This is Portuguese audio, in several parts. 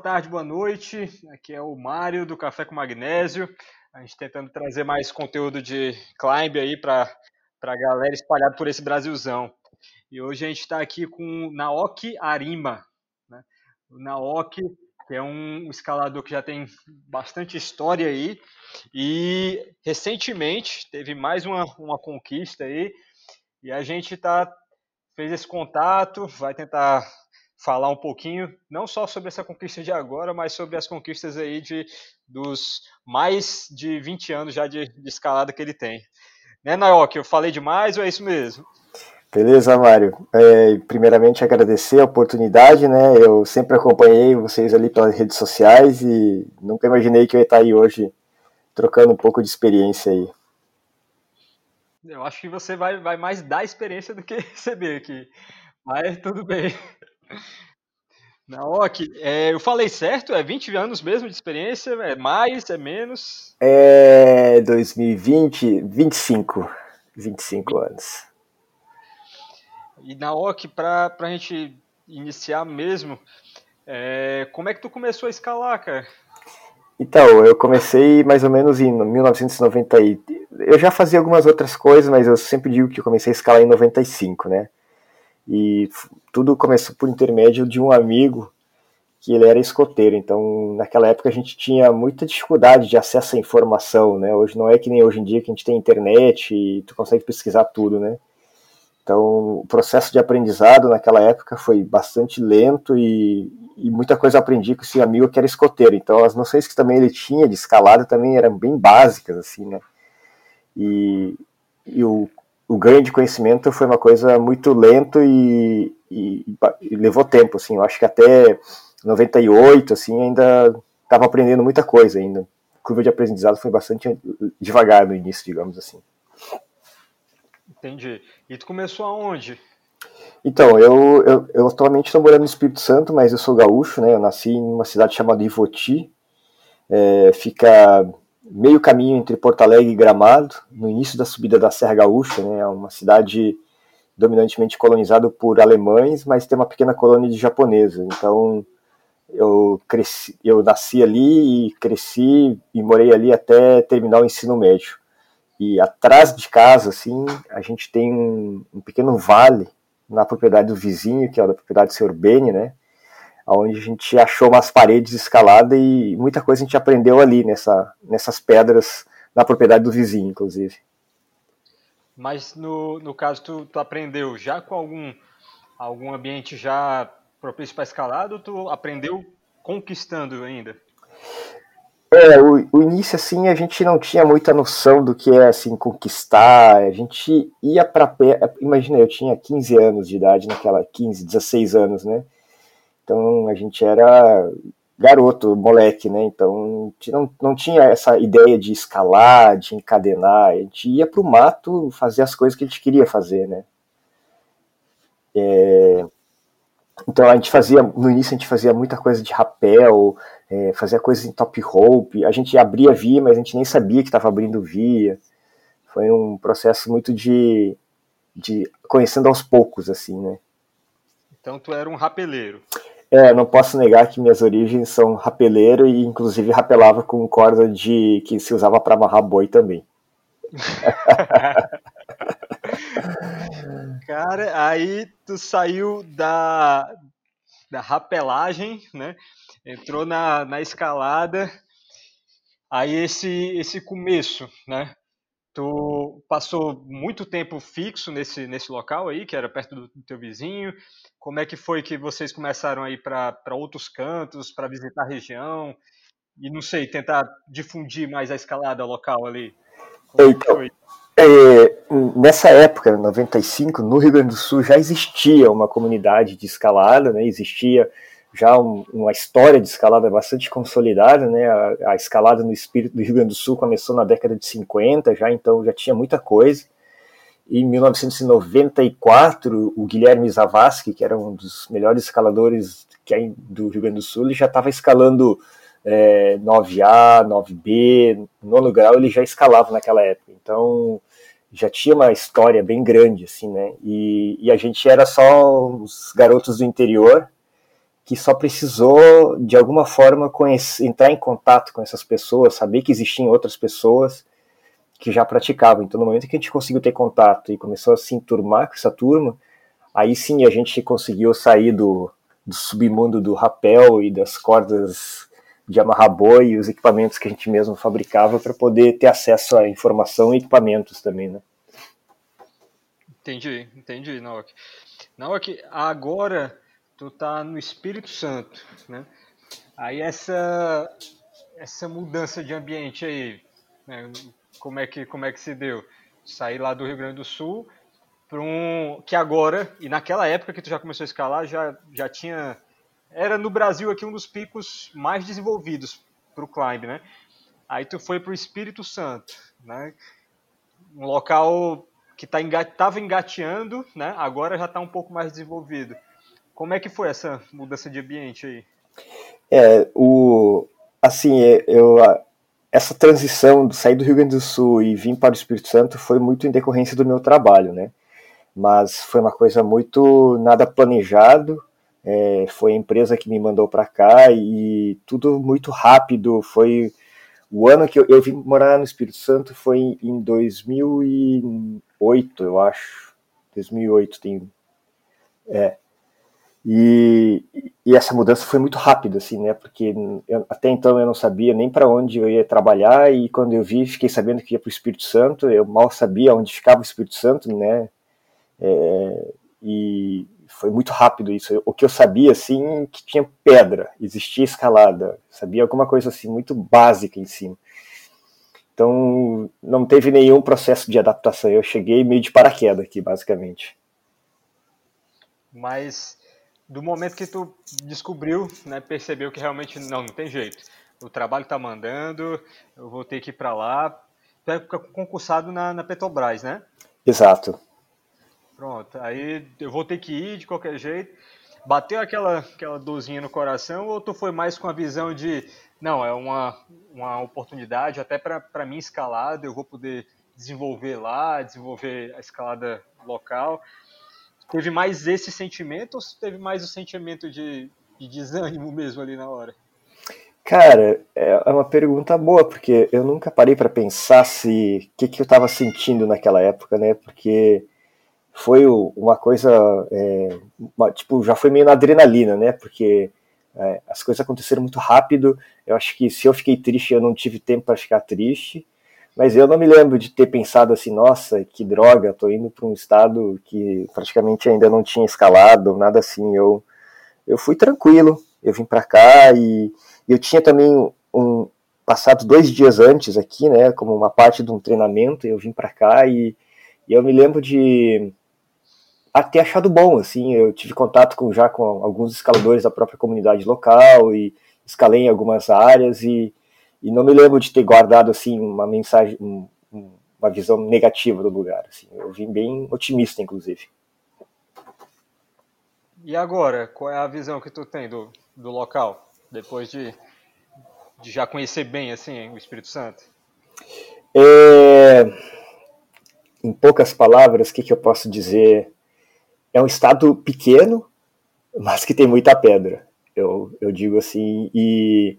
tarde, boa noite. Aqui é o Mário do Café com Magnésio. A gente tentando trazer mais conteúdo de climb aí para a galera espalhada por esse Brasilzão. E hoje a gente está aqui com Naoki Arima. Né? O Naoki, que é um escalador que já tem bastante história aí, e recentemente teve mais uma, uma conquista aí, e a gente tá, fez esse contato, vai tentar falar um pouquinho, não só sobre essa conquista de agora, mas sobre as conquistas aí de, dos mais de 20 anos já de, de escalada que ele tem. Né, Naoki, eu falei demais ou é isso mesmo? Beleza, Mário. É, primeiramente, agradecer a oportunidade, né? Eu sempre acompanhei vocês ali pelas redes sociais e nunca imaginei que eu ia estar aí hoje trocando um pouco de experiência aí. Eu acho que você vai, vai mais dar experiência do que receber aqui. Mas tudo bem. Naoki, é, eu falei certo? É 20 anos mesmo de experiência? É mais? É menos? É 2020, 25. 25 anos. E Naoki, para a gente iniciar mesmo, é, como é que tu começou a escalar, cara? Então, eu comecei mais ou menos em 1990. Eu já fazia algumas outras coisas, mas eu sempre digo que eu comecei a escalar em 95, né? E tudo começou por intermédio de um amigo que ele era escoteiro. Então, naquela época a gente tinha muita dificuldade de acesso à informação, né? Hoje não é que nem hoje em dia que a gente tem internet e tu consegue pesquisar tudo, né? Então, o processo de aprendizado naquela época foi bastante lento e, e, muita coisa aprendi com esse amigo que era escoteiro. Então, as noções que também ele tinha de escalada também eram bem básicas, assim, né? E, e o, o ganho de conhecimento foi uma coisa muito lento e, e, e levou tempo, assim. Eu acho que até 98, assim, ainda estava aprendendo muita coisa ainda. A curva de aprendizado foi bastante devagar no início, digamos assim. Entendi. E tu começou aonde? Então, eu, eu, eu atualmente estou morando no Espírito Santo, mas eu sou gaúcho, né? Eu nasci em uma cidade chamada Ivoti. É, fica meio caminho entre Porto Alegre e Gramado, no início da subida da Serra Gaúcha, né? É uma cidade dominantemente colonizada por alemães, mas tem uma pequena colônia de japoneses. Então, eu cresci, eu nasci ali e cresci e morei ali até terminar o ensino médio. E atrás de casa, assim, a gente tem um, um pequeno vale na propriedade do vizinho, que é a da propriedade do Sr. Beni, né? Onde a gente achou umas paredes escaladas e muita coisa a gente aprendeu ali, nessa, nessas pedras, na propriedade do vizinho, inclusive. Mas no, no caso, tu, tu aprendeu já com algum, algum ambiente já propício para escalada ou tu aprendeu conquistando ainda? É, o, o, início, assim, a gente não tinha muita noção do que é, assim, conquistar. A gente ia para pé. Imagina, eu tinha 15 anos de idade naquela, 15, 16 anos, né? Então a gente era garoto, moleque, né? Então não, não tinha essa ideia de escalar, de encadenar. A gente ia pro mato fazer as coisas que a gente queria fazer, né? É, então a gente fazia, no início a gente fazia muita coisa de rapel, é, fazia coisas em top rope, a gente abria via, mas a gente nem sabia que estava abrindo via. Foi um processo muito de, de conhecendo aos poucos, assim, né? Então tu era um rapeleiro. É, não posso negar que minhas origens são rapeleiro e inclusive rapelava com corda de que se usava para amarrar boi também. Cara, aí tu saiu da, da rapelagem, né? Entrou na, na escalada. Aí esse esse começo, né? Tu passou muito tempo fixo nesse, nesse local aí, que era perto do, do teu vizinho. Como é que foi que vocês começaram a ir para outros cantos, para visitar a região? E não sei, tentar difundir mais a escalada local ali? Como é então, é, nessa época, 95, no Rio Grande do Sul já existia uma comunidade de escalada, né? existia já um, uma história de escalada bastante consolidada, né? A, a, escalada no espírito do Rio Grande do Sul começou na década de 50, já então já tinha muita coisa. Em 1994, o Guilherme Zavascki, que era um dos melhores escaladores que é do Rio Grande do Sul, ele já estava escalando é, 9A, 9B, nono grau, ele já escalava naquela época. Então, já tinha uma história bem grande, assim, né? E, e a gente era só os garotos do interior que só precisou, de alguma forma, conhecer, entrar em contato com essas pessoas, saber que existiam outras pessoas que já praticavam. Então, no momento que a gente conseguiu ter contato e começou a se enturmar com essa turma, aí sim a gente conseguiu sair do, do submundo do rapel e das cordas de amarrar boi e os equipamentos que a gente mesmo fabricava para poder ter acesso à informação e equipamentos também, né? Entendi, entendi, Naok. Naok, agora tu tá no Espírito Santo, né? Aí essa essa mudança de ambiente aí, né? como é que como é que se deu? Sair lá do Rio Grande do Sul para um que agora e naquela época que tu já começou a escalar já já tinha era no Brasil aqui um dos picos mais desenvolvidos para o climb, né? Aí tu foi para o Espírito Santo, né? Um local que tá estava engateando, né? Agora já está um pouco mais desenvolvido. Como é que foi essa mudança de ambiente aí? É, o assim, é, eu essa transição de sair do Rio Grande do Sul e vir para o Espírito Santo foi muito em decorrência do meu trabalho, né? Mas foi uma coisa muito nada planejado. É, foi a empresa que me mandou para cá e tudo muito rápido. Foi o ano que eu, eu vim morar no Espírito Santo foi em 2008, eu acho. 2008 tem. É, e, e, essa mudança foi muito rápida, assim, né? Porque eu, até então eu não sabia nem para onde eu ia trabalhar e quando eu vi, fiquei sabendo que ia para o Espírito Santo. Eu mal sabia onde ficava o Espírito Santo, né? É, e foi muito rápido isso. O que eu sabia, assim, que tinha pedra, existia escalada, sabia alguma coisa assim muito básica em cima. Então não teve nenhum processo de adaptação. Eu cheguei meio de paraquedas aqui, basicamente. Mas do momento que tu descobriu, né, percebeu que realmente não, não tem jeito. O trabalho tá mandando, eu vou ter que ir para lá. Tu é concursado na, na Petrobras, né? Exato. Pronto, aí eu vou ter que ir de qualquer jeito. Bateu aquela, aquela dorzinha no coração ou tu foi mais com a visão de, não, é uma, uma oportunidade até para mim escalada, eu vou poder desenvolver lá, desenvolver a escalada local teve mais esse sentimento ou teve mais o sentimento de, de desânimo mesmo ali na hora? Cara, é, é uma pergunta boa, porque eu nunca parei para pensar se o que, que eu estava sentindo naquela época, né? Porque foi uma coisa, é, uma, tipo, já foi meio na adrenalina, né? Porque é, as coisas aconteceram muito rápido. Eu acho que se eu fiquei triste, eu não tive tempo para ficar triste. Mas eu não me lembro de ter pensado assim, nossa, que droga, tô indo para um estado que praticamente ainda não tinha escalado, nada assim. Eu, eu fui tranquilo, eu vim para cá e eu tinha também um passado dois dias antes aqui, né, como uma parte de um treinamento, eu vim para cá e, e, eu me lembro de ter achado bom, assim, eu tive contato com, já com alguns escaladores da própria comunidade local e escalei em algumas áreas e e não me lembro de ter guardado assim uma mensagem, um, uma visão negativa do lugar. Assim. Eu vim bem otimista, inclusive. E agora, qual é a visão que tu tem do, do local depois de, de já conhecer bem assim o Espírito Santo? É... Em poucas palavras, o que, que eu posso dizer? É um estado pequeno, mas que tem muita pedra. Eu, eu digo assim, e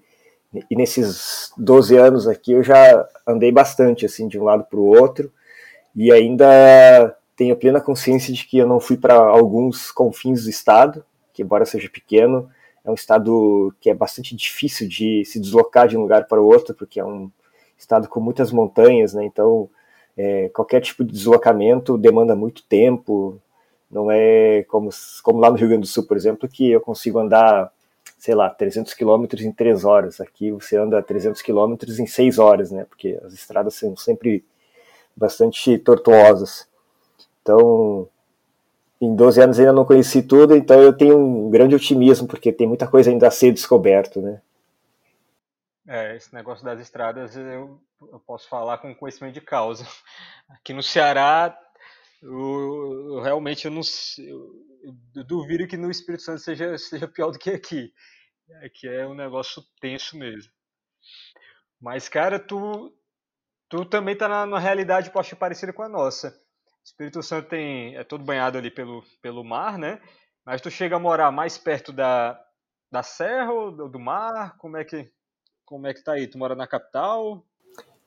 e nesses 12 anos aqui eu já andei bastante, assim, de um lado para o outro, e ainda tenho plena consciência de que eu não fui para alguns confins do estado, que embora seja pequeno, é um estado que é bastante difícil de se deslocar de um lugar para o outro, porque é um estado com muitas montanhas, né? Então, é, qualquer tipo de deslocamento demanda muito tempo. Não é como, como lá no Rio Grande do Sul, por exemplo, que eu consigo andar sei lá, 300 quilômetros em 3 horas. Aqui você anda 300 quilômetros em 6 horas, né? Porque as estradas são sempre bastante tortuosas. Então, em 12 anos ainda não conheci tudo, então eu tenho um grande otimismo, porque tem muita coisa ainda a ser descoberto, né? É, esse negócio das estradas eu, eu posso falar com conhecimento de causa. Aqui no Ceará, eu, eu realmente eu não eu duvido que no Espírito Santo seja, seja pior do que aqui. Aqui é um negócio tenso mesmo. Mas, cara, tu, tu também tá na, na realidade, poxa, parecida com a nossa. O Espírito Santo tem, é todo banhado ali pelo, pelo mar, né? Mas tu chega a morar mais perto da, da serra ou do mar? Como é que como é que tá aí? Tu mora na capital?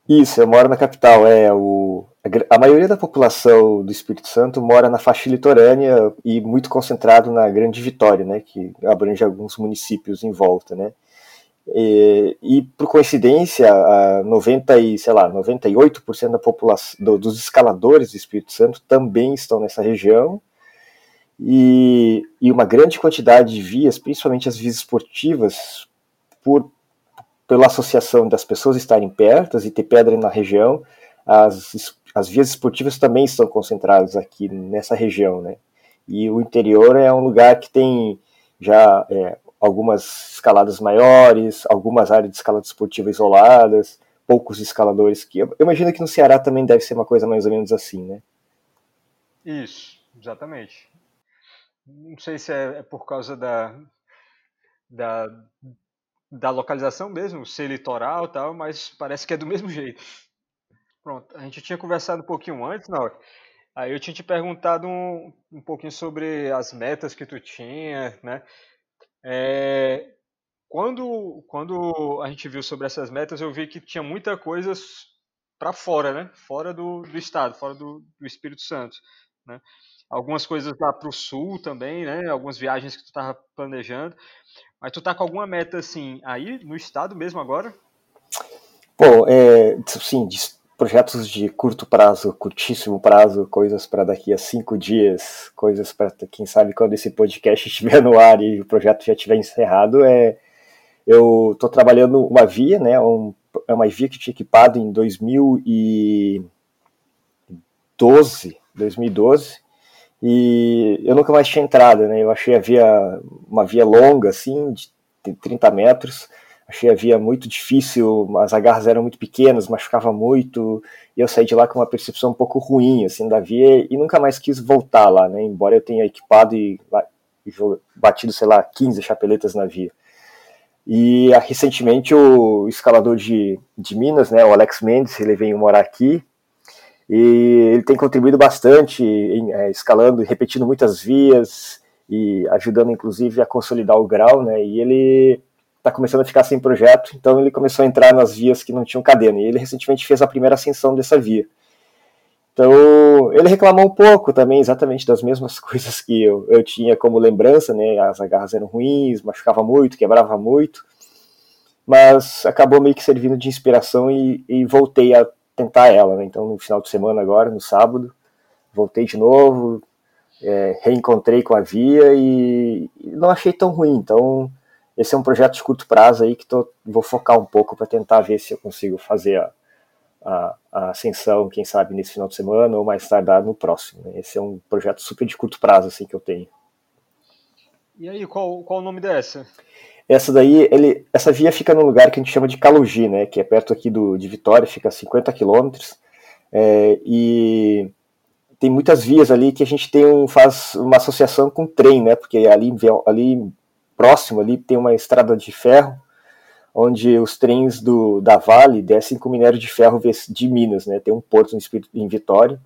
Isso, eu moro na capital. É o a maioria da população do Espírito Santo mora na faixa litorânea e muito concentrado na Grande Vitória, né, que abrange alguns municípios em volta, né. E, e por coincidência, 90 e, sei lá, 98% da população do, dos escaladores do Espírito Santo também estão nessa região. E, e uma grande quantidade de vias, principalmente as vias esportivas, por pela associação das pessoas estarem perto e ter pedra na região, as, as vias esportivas também estão concentradas aqui nessa região, né? E o interior é um lugar que tem já é, algumas escaladas maiores, algumas áreas de escalada esportiva isoladas, poucos escaladores que eu imagino que no Ceará também deve ser uma coisa mais ou menos assim, né? Isso, exatamente. Não sei se é, é por causa da, da da localização mesmo, ser litoral e tal, mas parece que é do mesmo jeito. Pronto, a gente tinha conversado um pouquinho antes, não? Aí eu tinha te perguntado um, um pouquinho sobre as metas que tu tinha, né? É, quando, quando a gente viu sobre essas metas, eu vi que tinha muita coisa para fora, né? Fora do, do estado, fora do, do Espírito Santo, né? Algumas coisas lá para o sul também, né? Algumas viagens que tu estava planejando. Mas tu tá com alguma meta assim aí no estado mesmo agora? Bom, é, sim, projetos de curto prazo, curtíssimo prazo, coisas para daqui a cinco dias, coisas para quem sabe quando esse podcast estiver no ar e o projeto já estiver encerrado, é eu estou trabalhando uma via, né, um, é uma via que tinha equipado em 2012, 2012, e eu nunca mais tinha entrado, né? Eu achei a via uma via longa, assim, de 30 metros. Achei a via muito difícil, as agarras eram muito pequenas, machucava muito, e eu saí de lá com uma percepção um pouco ruim, assim, da via, e nunca mais quis voltar lá, né? Embora eu tenha equipado e, batido, sei lá, 15 chapeletas na via. E recentemente o escalador de, de Minas, né, o Alex Mendes, ele veio morar aqui, e ele tem contribuído bastante, em, é, escalando e repetindo muitas vias e ajudando inclusive a consolidar o grau, né? E ele está começando a ficar sem projeto, então ele começou a entrar nas vias que não tinham cadena. E ele recentemente fez a primeira ascensão dessa via. Então, ele reclamou um pouco também, exatamente das mesmas coisas que eu, eu tinha como lembrança, né? As agarras eram ruins, machucava muito, quebrava muito, mas acabou meio que servindo de inspiração e, e voltei a tentar ela, né? Então, no final de semana agora, no sábado, voltei de novo, é, reencontrei com a Via e, e, não achei tão ruim. Então, esse é um projeto de curto prazo aí que tô, vou focar um pouco para tentar ver se eu consigo fazer a, a, a, ascensão, quem sabe, nesse final de semana ou mais tardar no próximo. Né? Esse é um projeto super de curto prazo assim que eu tenho. E aí, qual, qual o nome dessa? Essa daí, ele, essa via fica num lugar que a gente chama de Calugi, né, que é perto aqui do, de Vitória, fica a 50 quilômetros, é, e tem muitas vias ali que a gente tem um, faz uma associação com trem, né, porque ali, ali próximo ali tem uma estrada de ferro, onde os trens do, da Vale descem com minério de ferro de Minas, né, tem um porto em Vitória,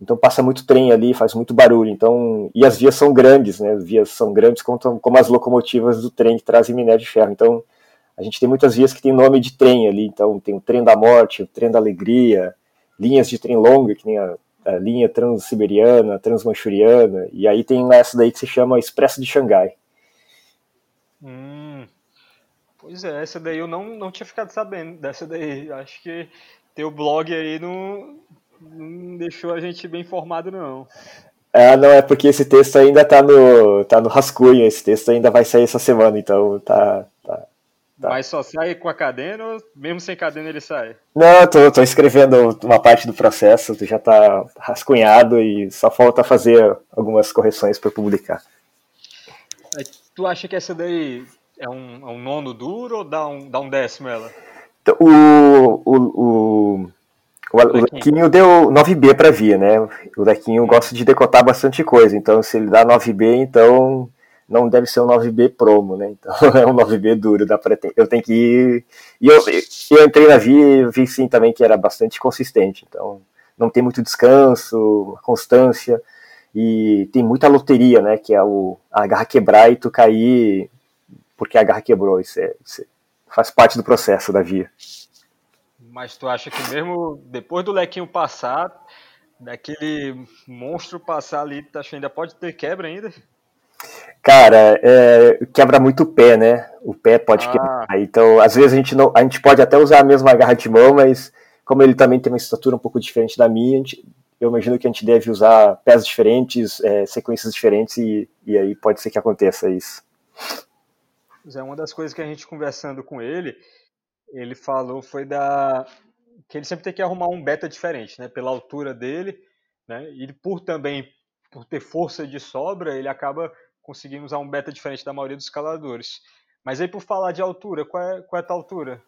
então passa muito trem ali, faz muito barulho. Então e as vias são grandes, né? As vias são grandes como, como as locomotivas do trem que trazem minério de ferro. Então a gente tem muitas vias que tem nome de trem ali. Então tem o trem da morte, o trem da alegria, linhas de trem longa que nem a, a linha transsiberiana, transmanchuriana. E aí tem essa daí que se chama Expresso de Xangai. Hum, pois é, essa daí eu não, não tinha ficado sabendo dessa daí. Acho que teu blog aí não, não deixou a gente bem informado, não. Ah, não, é porque esse texto ainda tá no, tá no rascunho, esse texto ainda vai sair essa semana, então tá. tá, tá. Mas só sai com a cadena ou mesmo sem cadena ele sai? Não, tô, tô escrevendo uma parte do processo, já tá rascunhado e só falta fazer algumas correções para publicar. Tu acha que essa daí é um, é um nono duro ou dá um, dá um décimo ela? O, o, o, o, o Lequinho deu 9B para Via, né? O Lequinho gosta de decotar bastante coisa, então se ele dá 9B, então não deve ser um 9B promo, né? Então é um 9B duro, dá pra ter. Eu tenho que ir. E eu, eu entrei na Via e vi sim também que era bastante consistente, então não tem muito descanso, constância, e tem muita loteria, né? Que é o, a garra quebrar e tu cair porque a garra quebrou. Isso, é, isso faz parte do processo da via. Mas tu acha que mesmo depois do lequinho passar, daquele monstro passar ali, tu acha que ainda pode ter quebra ainda? Cara, é, quebra muito o pé, né? O pé pode ah. quebrar. Então, às vezes a gente, não, a gente pode até usar a mesma garra de mão, mas como ele também tem uma estatura um pouco diferente da minha, gente, eu imagino que a gente deve usar pés diferentes, é, sequências diferentes, e, e aí pode ser que aconteça isso. É uma das coisas que a gente conversando com ele, ele falou foi da que ele sempre tem que arrumar um beta diferente, né? Pela altura dele, né? E por também por ter força de sobra, ele acaba conseguindo usar um beta diferente da maioria dos escaladores. Mas aí por falar de altura, qual é, qual é a tua altura?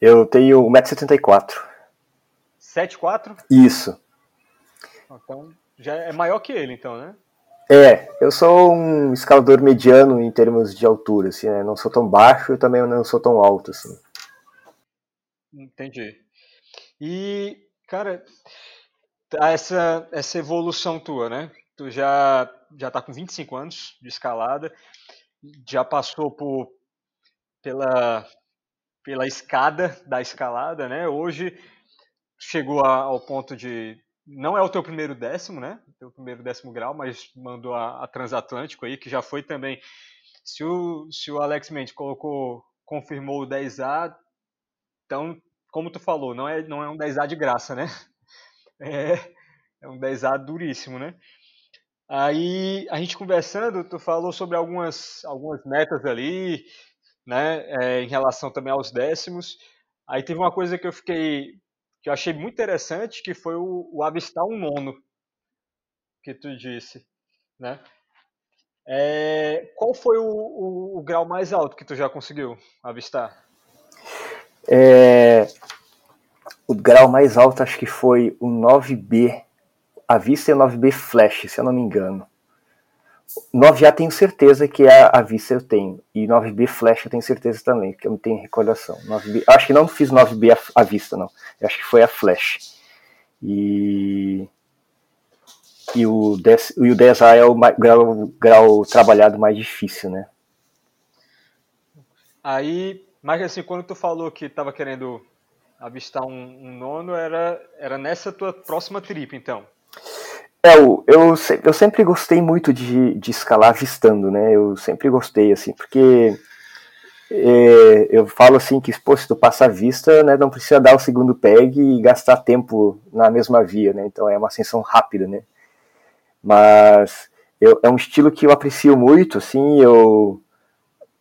Eu tenho 1,74m. 7,4? Isso. Então já é maior que ele, então, né? É, eu sou um escalador mediano em termos de altura, assim, né? Não sou tão baixo e também não sou tão alto, assim. Entendi. E, cara, essa, essa evolução tua, né? Tu já, já tá com 25 anos de escalada, já passou por, pela, pela escada da escalada, né? Hoje chegou a, ao ponto de não é o teu primeiro décimo, né? O teu primeiro décimo grau, mas mandou a, a Transatlântico aí, que já foi também. Se o, se o Alex Mendes colocou, confirmou o 10A, então, como tu falou, não é, não é um 10A de graça, né? É, é um 10A duríssimo, né? Aí, a gente conversando, tu falou sobre algumas, algumas metas ali, né? É, em relação também aos décimos. Aí teve uma coisa que eu fiquei que eu achei muito interessante, que foi o, o avistar um nono, que tu disse, né? É, qual foi o, o, o, grau mais alto que tu já conseguiu avistar? É, o grau mais alto acho que foi o 9B. A vista é o 9B Flash, se eu não me engano. 9A tenho certeza que é a vista eu tenho. E 9B Flash eu tenho certeza também, que eu não tenho recordação. 9B, acho que não fiz 9B à vista, não. Eu acho que foi a Flash. E, e o, 10, e o 10A é o grau, grau trabalhado mais difícil, né? Aí, mas assim, quando tu falou que estava querendo avistar um, um nono, era, era nessa tua próxima trip, então? É, eu, eu, eu sempre gostei muito de, de escalar avistando, né? Eu sempre gostei, assim, porque é, eu falo assim que, pô, se tu passa a vista, né, não precisa dar o segundo peg e gastar tempo na mesma via, né? Então é uma ascensão rápida, né? Mas eu, é um estilo que eu aprecio muito, assim, eu,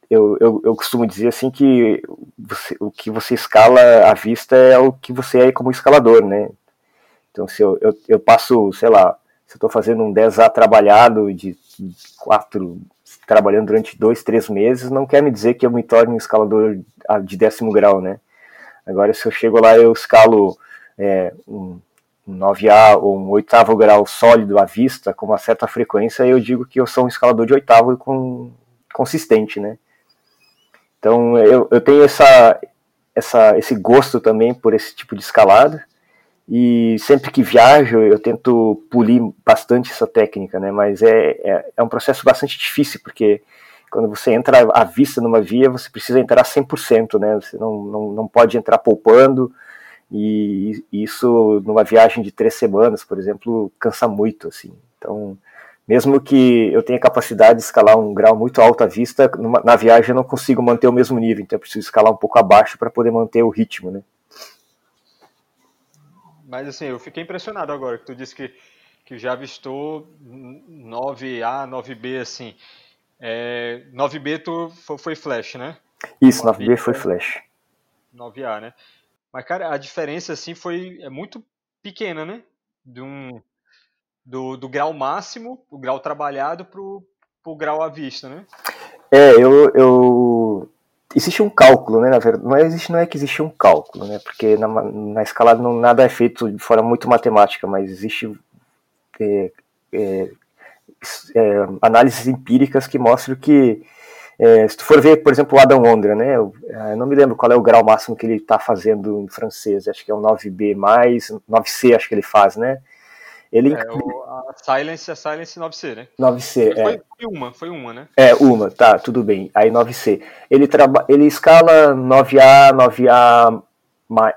eu, eu, eu costumo dizer assim que você, o que você escala à vista é o que você é como escalador, né? Então se eu, eu, eu passo, sei lá, se eu estou fazendo um 10A trabalhado de quatro, trabalhando durante dois, três meses, não quer me dizer que eu me torne um escalador de décimo grau, né? Agora, se eu chego lá eu escalo é, um, um 9A ou um oitavo grau sólido à vista, com uma certa frequência, eu digo que eu sou um escalador de oitavo com, consistente, né? Então, eu, eu tenho essa, essa, esse gosto também por esse tipo de escalada, e sempre que viajo eu tento polir bastante essa técnica, né? Mas é, é, é, um processo bastante difícil, porque quando você entra à vista numa via, você precisa entrar 100%, né? Você não, não, não pode entrar poupando, e isso numa viagem de três semanas, por exemplo, cansa muito, assim. Então, mesmo que eu tenha capacidade de escalar um grau muito alto à vista, numa, na viagem eu não consigo manter o mesmo nível, então eu preciso escalar um pouco abaixo para poder manter o ritmo, né? Mas assim, eu fiquei impressionado agora que tu disse que, que já avistou 9A, 9B, assim. É, 9B tu foi flash, né? Isso, 9B foi flash. 9A, né? Mas, cara, a diferença, assim, foi é muito pequena, né? De um, do, do grau máximo, o grau trabalhado, pro, pro grau à vista, né? É, eu, eu existe um cálculo, né? Na verdade, não, existe, não é que existe um cálculo, né? Porque na, na escalada não, nada é feito de forma muito matemática, mas existe é, é, é, análises empíricas que mostram que é, se tu for ver, por exemplo, o Adam Ondra, né? Eu, eu, não me lembro qual é o grau máximo que ele está fazendo em francês, acho que é o 9B mais, 9C acho que ele faz, né? Ele é, o, a Silence, a Silence 9C, né? 9C, foi, é. Foi uma, foi uma, né? É, uma, tá, tudo bem. Aí 9C. Ele, traba... ele escala 9A, 9A,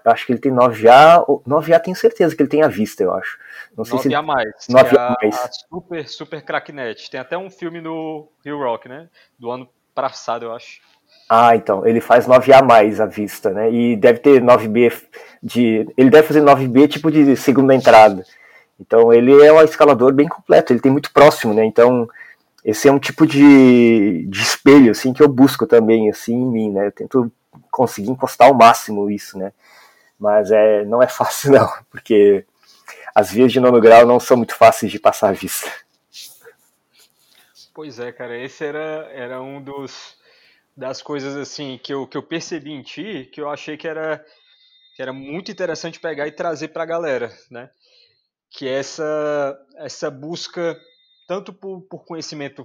acho que ele tem 9A, 9A tem certeza que ele tem a vista, eu acho. Não sei 9A se... mais. 9A a, mais. Super, super cracknet. Tem até um filme no Rio Rock, né? Do ano passado, eu acho. Ah, então, ele faz 9A mais à vista, né? E deve ter 9B de. Ele deve fazer 9B tipo de segunda entrada. Então ele é um escalador bem completo, ele tem muito próximo, né? Então esse é um tipo de, de espelho assim que eu busco também assim em mim, né? Eu tento conseguir encostar ao máximo isso, né? Mas é não é fácil não, porque as vias de nono grau não são muito fáceis de passar à vista. Pois é, cara, esse era, era um dos das coisas assim que eu, que eu percebi em ti, que eu achei que era que era muito interessante pegar e trazer para a galera, né? Que é essa, essa busca tanto por, por conhecimento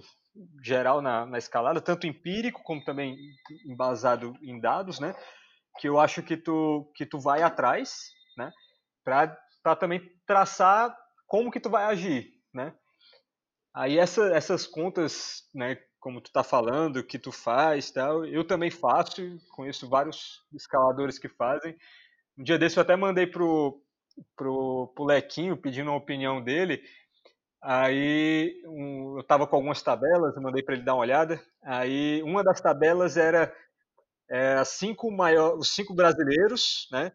geral na, na, escalada, tanto empírico como também embasado em dados, né? Que eu acho que tu, que tu vai atrás, né? Para também traçar como que tu vai agir, né? Aí essa, essas contas, né? Como tu tá falando, que tu faz, tal, eu também faço, conheço vários escaladores que fazem. Um dia desse eu até mandei pro, pro, pro Lequinho pedindo uma opinião dele. Aí um, eu estava com algumas tabelas, eu mandei para ele dar uma olhada. Aí uma das tabelas era é, cinco maior, os cinco brasileiros, né,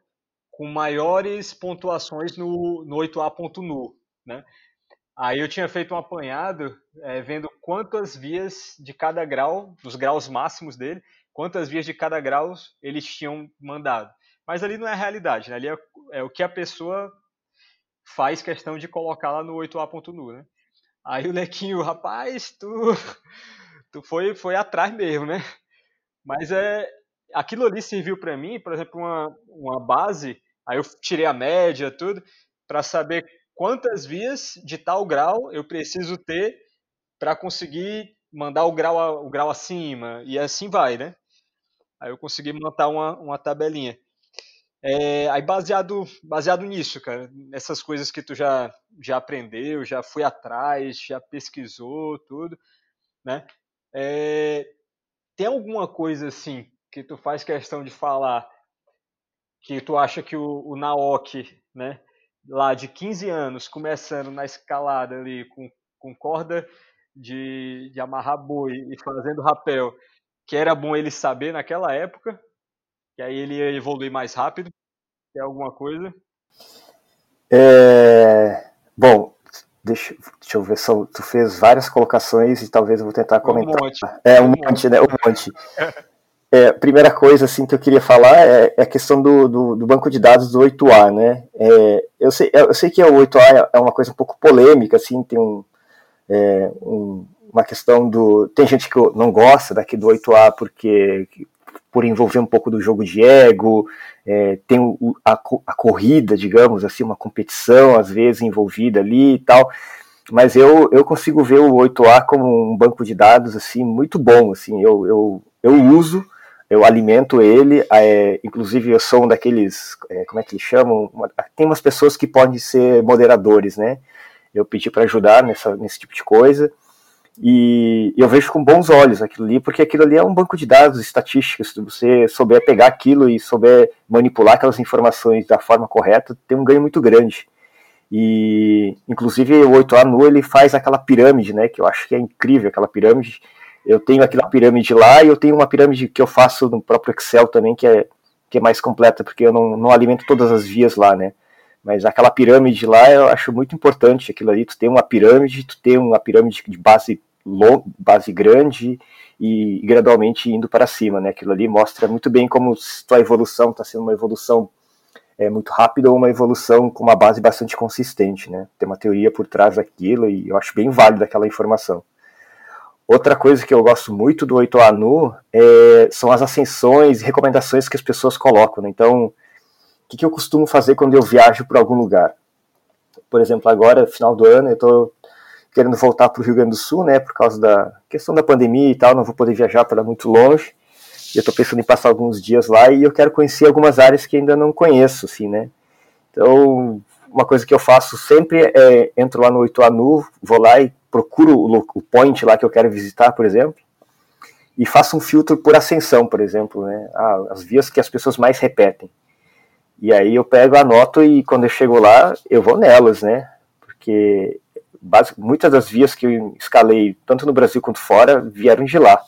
com maiores pontuações no, no 8A.nu, né. Aí eu tinha feito um apanhado, é, vendo quantas vias de cada grau, dos graus máximos dele, quantas vias de cada grau eles tinham mandado. Mas ali não é a realidade, né? ali é, é, o que a pessoa faz questão de colocar lá no 8A.nu, né? Aí o Lequinho, rapaz, tu, tu foi, foi atrás mesmo, né? Mas é, aquilo ali serviu para mim, por exemplo, uma, uma base, aí eu tirei a média, tudo, para saber quantas vias de tal grau eu preciso ter para conseguir mandar o grau, o grau acima, e assim vai, né? Aí eu consegui montar uma, uma tabelinha. É, aí baseado, baseado nisso, cara, nessas coisas que tu já, já aprendeu, já foi atrás, já pesquisou, tudo, né? É, tem alguma coisa assim que tu faz questão de falar que tu acha que o, o Naoki, né, lá de 15 anos, começando na escalada ali com, com corda de, de amarrar boi e fazendo rapel, que era bom ele saber naquela época, que aí ele ia evoluir mais rápido. Tem alguma coisa? É... Bom, deixa, deixa eu ver, só, tu fez várias colocações e talvez eu vou tentar comentar. Um monte. É, um, um monte, monte, né? Um monte. É, primeira coisa assim que eu queria falar é, é a questão do, do, do, banco de dados do 8A, né? É, eu, sei, eu sei que o 8A é uma coisa um pouco polêmica, assim, tem um, é, um, uma questão do. Tem gente que não gosta daqui do 8A porque por envolver um pouco do jogo de ego, é, tem o, a, a, corrida, digamos assim, uma competição às vezes envolvida ali e tal. Mas eu, eu consigo ver o 8A como um banco de dados assim muito bom, assim, eu, eu, eu uso, eu alimento ele, é, inclusive eu sou um daqueles, é, como é que eles chamam? Tem umas pessoas que podem ser moderadores, né? Eu pedi para ajudar nessa, nesse tipo de coisa. E eu vejo com bons olhos aquilo ali, porque aquilo ali é um banco de dados estatísticos. Se você souber pegar aquilo e souber manipular aquelas informações da forma correta, tem um ganho muito grande. E, inclusive, o 8A nu ele faz aquela pirâmide, né? Que eu acho que é incrível aquela pirâmide. Eu tenho aquela pirâmide lá e eu tenho uma pirâmide que eu faço no próprio Excel também, que é, que é mais completa, porque eu não, não alimento todas as vias lá, né? Mas aquela pirâmide lá eu acho muito importante aquilo ali. Tu tem uma pirâmide, tu tem uma pirâmide de base long, base grande e, gradualmente indo para cima, né? Aquilo ali mostra muito bem como tua evolução está sendo uma evolução é, muito rápida ou uma evolução com uma base bastante consistente, né? Tem uma teoria por trás daquilo e eu acho bem válida aquela informação. Outra coisa que eu gosto muito do 8A Nu é, são as ascensões e recomendações que as pessoas colocam. Né? Então, que, que eu costumo fazer quando eu viajo para algum lugar? Por exemplo, agora, final do ano, eu estou querendo voltar para o Rio Grande do Sul, né, por causa da questão da pandemia e tal, não vou poder viajar para muito longe. Eu estou pensando em passar alguns dias lá e eu quero conhecer algumas áreas que ainda não conheço, assim, né. Então, uma coisa que eu faço sempre é entro lá no 8ANU, vou lá e procuro o, o point lá que eu quero visitar, por exemplo, e faço um filtro por ascensão, por exemplo, né? Ah, as vias que as pessoas mais repetem. E aí eu pego, anoto e quando eu chego lá, eu vou nelas, né? Porque muitas das vias que eu escalei, tanto no Brasil quanto fora, vieram de lá.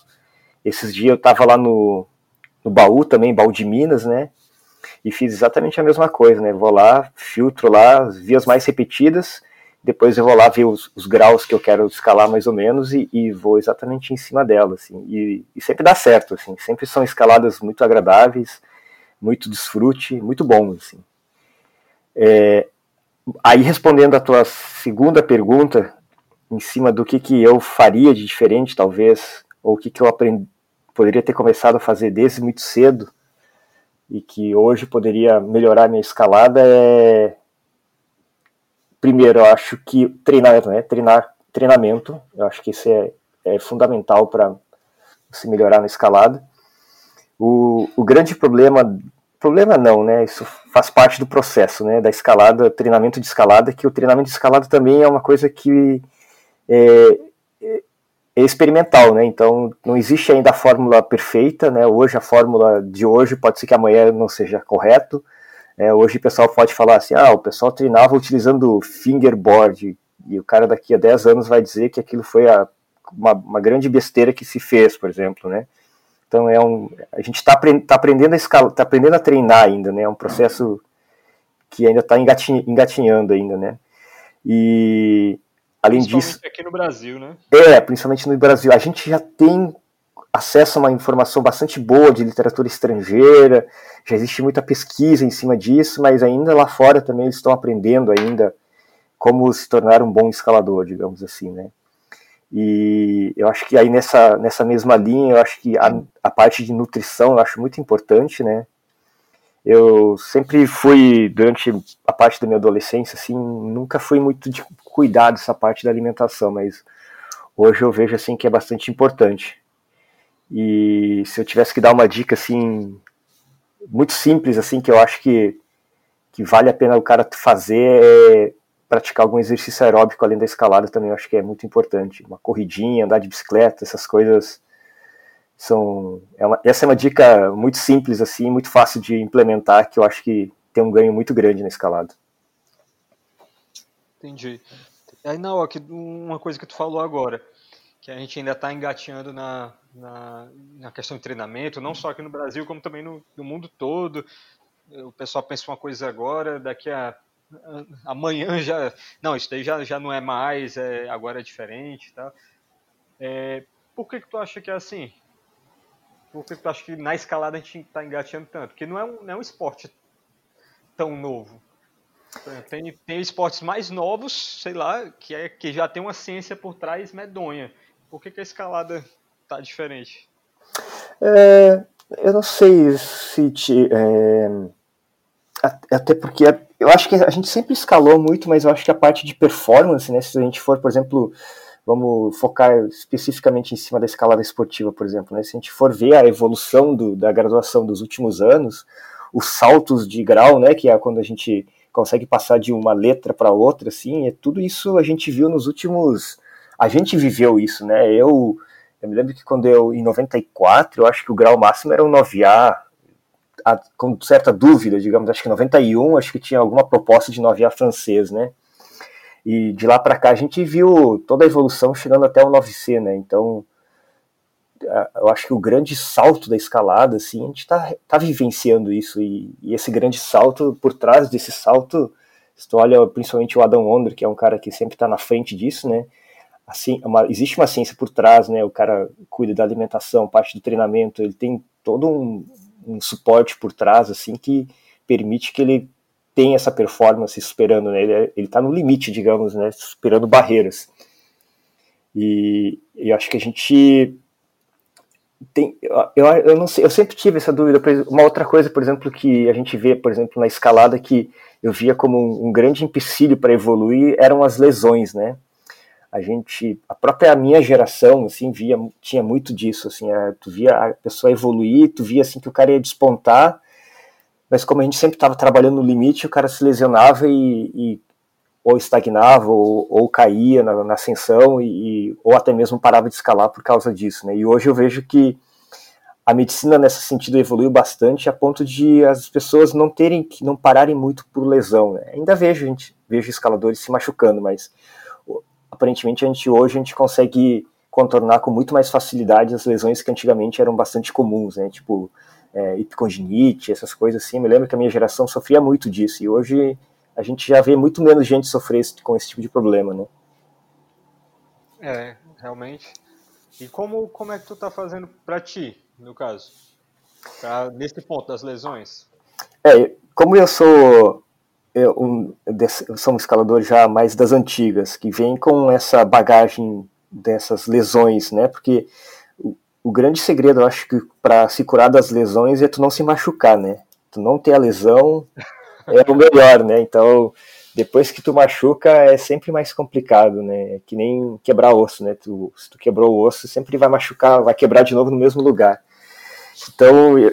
Esses dias eu estava lá no, no baú também, baú de Minas, né? E fiz exatamente a mesma coisa, né? Vou lá, filtro lá as vias mais repetidas, depois eu vou lá ver os, os graus que eu quero escalar mais ou menos e, e vou exatamente em cima dela, assim. E, e sempre dá certo, assim. Sempre são escaladas muito agradáveis, muito desfrute, muito bom, assim. É, aí respondendo a tua segunda pergunta, em cima do que, que eu faria de diferente, talvez, ou o que, que eu aprendi, poderia ter começado a fazer desde muito cedo, e que hoje poderia melhorar minha escalada, é... Primeiro, eu acho que treinar, né? Treinar, treinamento, eu acho que isso é, é fundamental para se melhorar na escalada. O, o grande problema problema não, né? Isso faz parte do processo, né? Da escalada, treinamento de escalada, que o treinamento de escalada também é uma coisa que é, é experimental, né? Então não existe ainda a fórmula perfeita, né? Hoje a fórmula de hoje pode ser que amanhã não seja correto. É, hoje o pessoal pode falar assim, ah, o pessoal treinava utilizando fingerboard e o cara daqui a 10 anos vai dizer que aquilo foi a, uma, uma grande besteira que se fez, por exemplo, né? Então é um, a gente está tá aprendendo a escala, tá aprendendo a treinar ainda, né? É um processo que ainda está engatinhando ainda, né? E além disso, aqui no Brasil, né? É, principalmente no Brasil, a gente já tem acesso a uma informação bastante boa de literatura estrangeira, já existe muita pesquisa em cima disso, mas ainda lá fora também eles estão aprendendo ainda como se tornar um bom escalador, digamos assim, né? E eu acho que aí nessa, nessa mesma linha, eu acho que a, a parte de nutrição eu acho muito importante, né? Eu sempre fui, durante a parte da minha adolescência, assim, nunca fui muito de cuidar dessa parte da alimentação, mas hoje eu vejo, assim, que é bastante importante. E se eu tivesse que dar uma dica, assim, muito simples, assim, que eu acho que, que vale a pena o cara fazer é praticar algum exercício aeróbico além da escalada também eu acho que é muito importante. Uma corridinha, andar de bicicleta, essas coisas são. É uma, essa é uma dica muito simples, assim, muito fácil de implementar, que eu acho que tem um ganho muito grande na escalada. Entendi. Aí, Naok, uma coisa que tu falou agora, que a gente ainda está engateando na, na, na, questão de treinamento, não só aqui no Brasil, como também no, no mundo todo. O pessoal pensa uma coisa agora, daqui a amanhã já. Não, isso daí já, já não é mais, é, agora é diferente. Tá? É, por que, que tu acha que é assim? Por que, que tu acha que na escalada a gente está engateando tanto? Porque não é um, não é um esporte tão novo. Tem, tem esportes mais novos, sei lá, que, é, que já tem uma ciência por trás medonha. Por que, que a escalada tá diferente? É, eu não sei se. Te, é, até porque eu acho que a gente sempre escalou muito, mas eu acho que a parte de performance, né, se a gente for, por exemplo, vamos focar especificamente em cima da escalada esportiva, por exemplo, né, se a gente for ver a evolução do, da graduação dos últimos anos, os saltos de grau, né, que é quando a gente consegue passar de uma letra para outra, assim, é tudo isso a gente viu nos últimos, a gente viveu isso, né, eu, eu me lembro que quando eu, em 94, eu acho que o grau máximo era um 9A, a, com certa dúvida, digamos, acho que em 91, acho que tinha alguma proposta de noviar francês, né? E de lá para cá a gente viu toda a evolução chegando até o 9C, né? Então, eu acho que o grande salto da escalada, assim, a gente está tá vivenciando isso. E, e, esse grande salto, por trás desse salto, se tu olha principalmente o Adam Wonder, que é um cara que sempre está na frente disso, né? Assim, uma, existe uma ciência por trás, né? O cara cuida da alimentação, parte do treinamento, ele tem todo um, um suporte por trás, assim, que permite que ele tenha essa performance superando, né? Ele, é, ele tá no limite, digamos, né? Superando barreiras. E, e acho que a gente tem, eu, eu não sei, eu sempre tive essa dúvida. Uma outra coisa, por exemplo, que a gente vê, por exemplo, na escalada que eu via como um, um grande empecilho para evoluir eram as lesões, né? A gente, a própria minha geração, assim, via, tinha muito disso, assim, a, tu via a pessoa evoluir, tu via, assim, que o cara ia despontar, mas como a gente sempre estava trabalhando no limite, o cara se lesionava e, e ou estagnava ou, ou caía na, na ascensão e, ou até mesmo parava de escalar por causa disso, né? E hoje eu vejo que a medicina nesse sentido evoluiu bastante a ponto de as pessoas não terem que não pararem muito por lesão. Né? Ainda vejo gente vejo escaladores se machucando, mas aparentemente a gente hoje a gente consegue contornar com muito mais facilidade as lesões que antigamente eram bastante comuns, né? Tipo é, essas coisas assim. Me lembro que a minha geração sofria muito disso e hoje a gente já vê muito menos gente sofrer com esse tipo de problema, né? É, realmente. E como, como é que tu tá fazendo para ti, no caso? Pra, nesse ponto das lesões? É, como eu sou eu, um, eu sou um escalador já mais das antigas, que vem com essa bagagem dessas lesões, né? Porque o, o grande segredo, eu acho que para se curar das lesões é tu não se machucar, né? Tu não ter a lesão é o melhor, né? Então, depois que tu machuca, é sempre mais complicado, né? É que nem quebrar osso, né? Tu, se tu quebrou o osso, sempre vai machucar, vai quebrar de novo no mesmo lugar. Então, eu,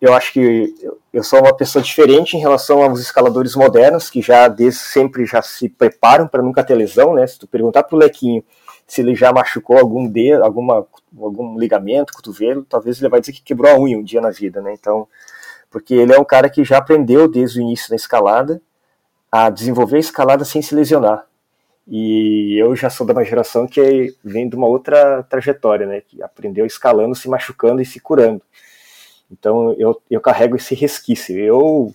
eu acho que eu sou uma pessoa diferente em relação aos escaladores modernos, que já desde sempre já se preparam para nunca ter lesão, né? Se tu perguntar pro Lequinho se ele já machucou algum dedo, alguma, algum ligamento, cotovelo, talvez ele vai dizer que quebrou a unha um dia na vida, né? Então, porque ele é um cara que já aprendeu desde o início da escalada a desenvolver a escalada sem se lesionar. E eu já sou de uma geração que vem de uma outra trajetória, né? Que aprendeu escalando, se machucando e se curando. Então eu, eu carrego esse resquício. Eu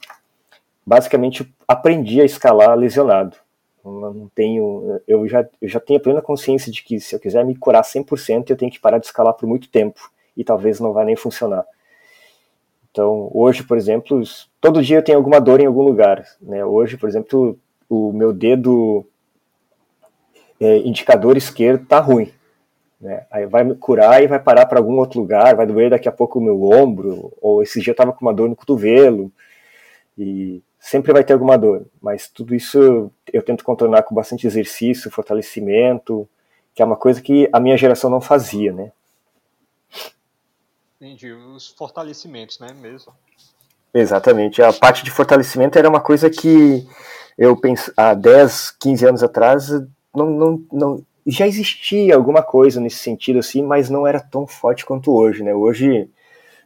basicamente aprendi a escalar lesionado. Eu não tenho, eu já, eu já tenho plena consciência de que se eu quiser me curar 100%, eu tenho que parar de escalar por muito tempo e talvez não vá nem funcionar. Então, hoje, por exemplo, todo dia eu tenho alguma dor em algum lugar. Né? Hoje, por exemplo, o meu dedo é, indicador esquerdo está ruim. Né? Aí vai me curar e vai parar para algum outro lugar, vai doer daqui a pouco o meu ombro, ou esse dia eu estava com uma dor no cotovelo, e sempre vai ter alguma dor. Mas tudo isso eu tento contornar com bastante exercício, fortalecimento, que é uma coisa que a minha geração não fazia, né? Entendi, os fortalecimentos, né, mesmo. Exatamente, a parte de fortalecimento era uma coisa que eu penso há 10, 15 anos atrás não, não, não já existia alguma coisa nesse sentido assim, mas não era tão forte quanto hoje, né? Hoje,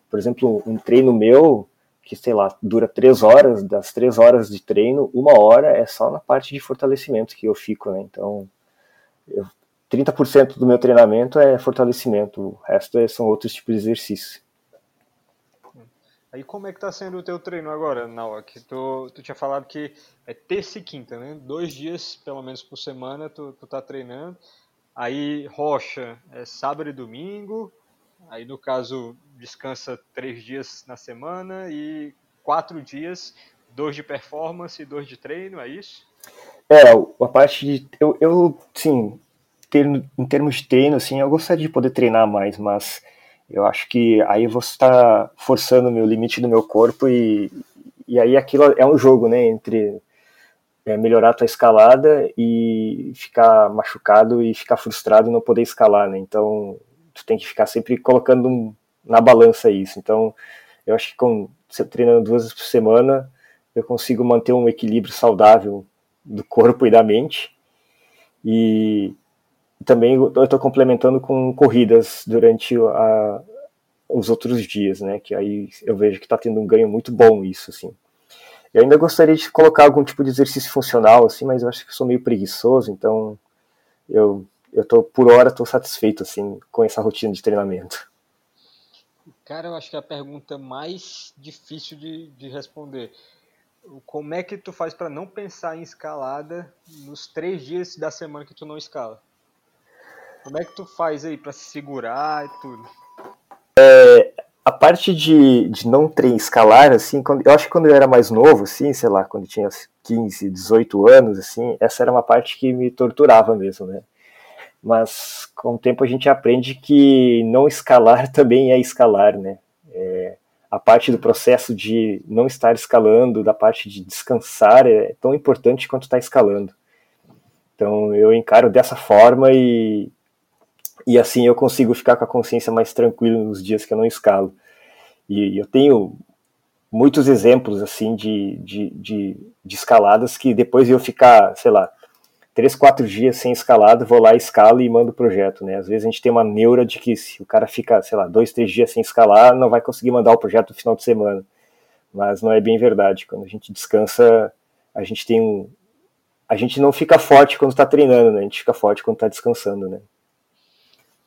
por exemplo, um treino meu que sei lá dura três horas, das três horas de treino, uma hora é só na parte de fortalecimento que eu fico, né? Então, eu 30% do meu treinamento é fortalecimento, o resto é, são outros tipos de exercícios. Aí como é que tá sendo o teu treino agora, Nawak? Tu, tu tinha falado que é terça e quinta, né? Dois dias, pelo menos, por semana, tu, tu tá treinando. Aí rocha é sábado e domingo. Aí, no caso, descansa três dias na semana e quatro dias, dois de performance e dois de treino, é isso? É, a parte de... Eu, eu sim, ter, em termos de treino, assim, eu gostaria de poder treinar mais, mas eu acho que aí você está forçando o meu limite do meu corpo e, e aí aquilo é um jogo, né, entre é, melhorar a tua escalada e ficar machucado e ficar frustrado e não poder escalar, né, então tu tem que ficar sempre colocando na balança isso, então eu acho que com, treinando duas vezes por semana eu consigo manter um equilíbrio saudável do corpo e da mente. E também eu estou complementando com corridas durante a, os outros dias, né? Que aí eu vejo que está tendo um ganho muito bom isso, assim. Eu ainda gostaria de colocar algum tipo de exercício funcional, assim, mas eu acho que sou meio preguiçoso, então eu, eu tô, por hora, estou satisfeito, assim, com essa rotina de treinamento. Cara, eu acho que é a pergunta mais difícil de, de responder. Como é que tu faz para não pensar em escalada nos três dias da semana que tu não escala? Como é que tu faz aí para se segurar e tudo? É, a parte de, de não ter escalar, assim, quando, eu acho que quando eu era mais novo, assim, sei lá, quando eu tinha 15, 18 anos, assim, essa era uma parte que me torturava mesmo, né? Mas com o tempo a gente aprende que não escalar também é escalar, né? É, a parte do processo de não estar escalando, da parte de descansar, é tão importante quanto estar tá escalando. Então eu encaro dessa forma e e assim eu consigo ficar com a consciência mais tranquila nos dias que eu não escalo. E eu tenho muitos exemplos assim de, de, de, de escaladas que depois eu ficar, sei lá, três, quatro dias sem escalada, vou lá, escalo e mando o projeto, né? Às vezes a gente tem uma neura de que se o cara fica, sei lá, dois, três dias sem escalar, não vai conseguir mandar o projeto no final de semana. Mas não é bem verdade. Quando a gente descansa, a gente tem um... A gente não fica forte quando está treinando, né? A gente fica forte quando está descansando, né?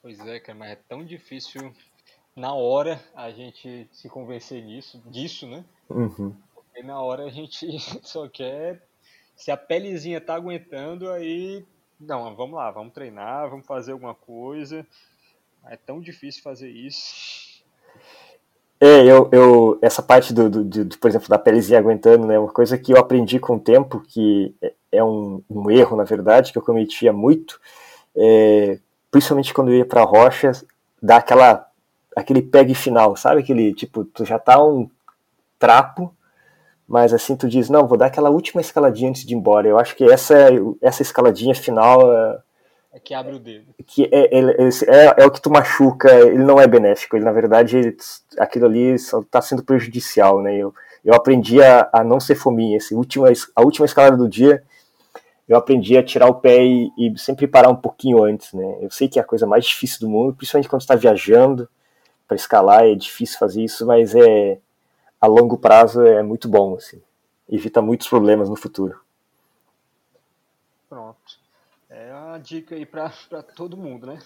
Pois é, cara, mas é tão difícil na hora a gente se convencer nisso, disso, né? Uhum. Porque na hora a gente só quer se a pelezinha tá aguentando, aí. Não, vamos lá, vamos treinar, vamos fazer alguma coisa. É tão difícil fazer isso. É, eu, eu essa parte do, do, do, por exemplo, da pelezinha aguentando, né, uma coisa que eu aprendi com o tempo, que é, é um, um erro, na verdade, que eu cometia muito, é, principalmente quando eu ia para rocha, dar aquela, aquele pegue final, sabe? Aquele, tipo, tu já tá um trapo, mas assim tu diz, não, vou dar aquela última escaladinha antes de ir embora. Eu acho que essa, essa escaladinha final é, é que abre o dedo. Que é, é, é, é, o que tu machuca, ele não é benéfico, ele na verdade ele, aquilo ali só está sendo prejudicial, né? Eu, eu aprendi a, a não ser fominha, esse última, a última escalada do dia, eu aprendi a tirar o pé e, e, sempre parar um pouquinho antes, né? Eu sei que é a coisa mais difícil do mundo, principalmente quando está viajando para escalar, é difícil fazer isso, mas é a longo prazo é muito bom, assim. Evita muitos problemas no futuro. Pronto. É uma dica aí para todo mundo, né?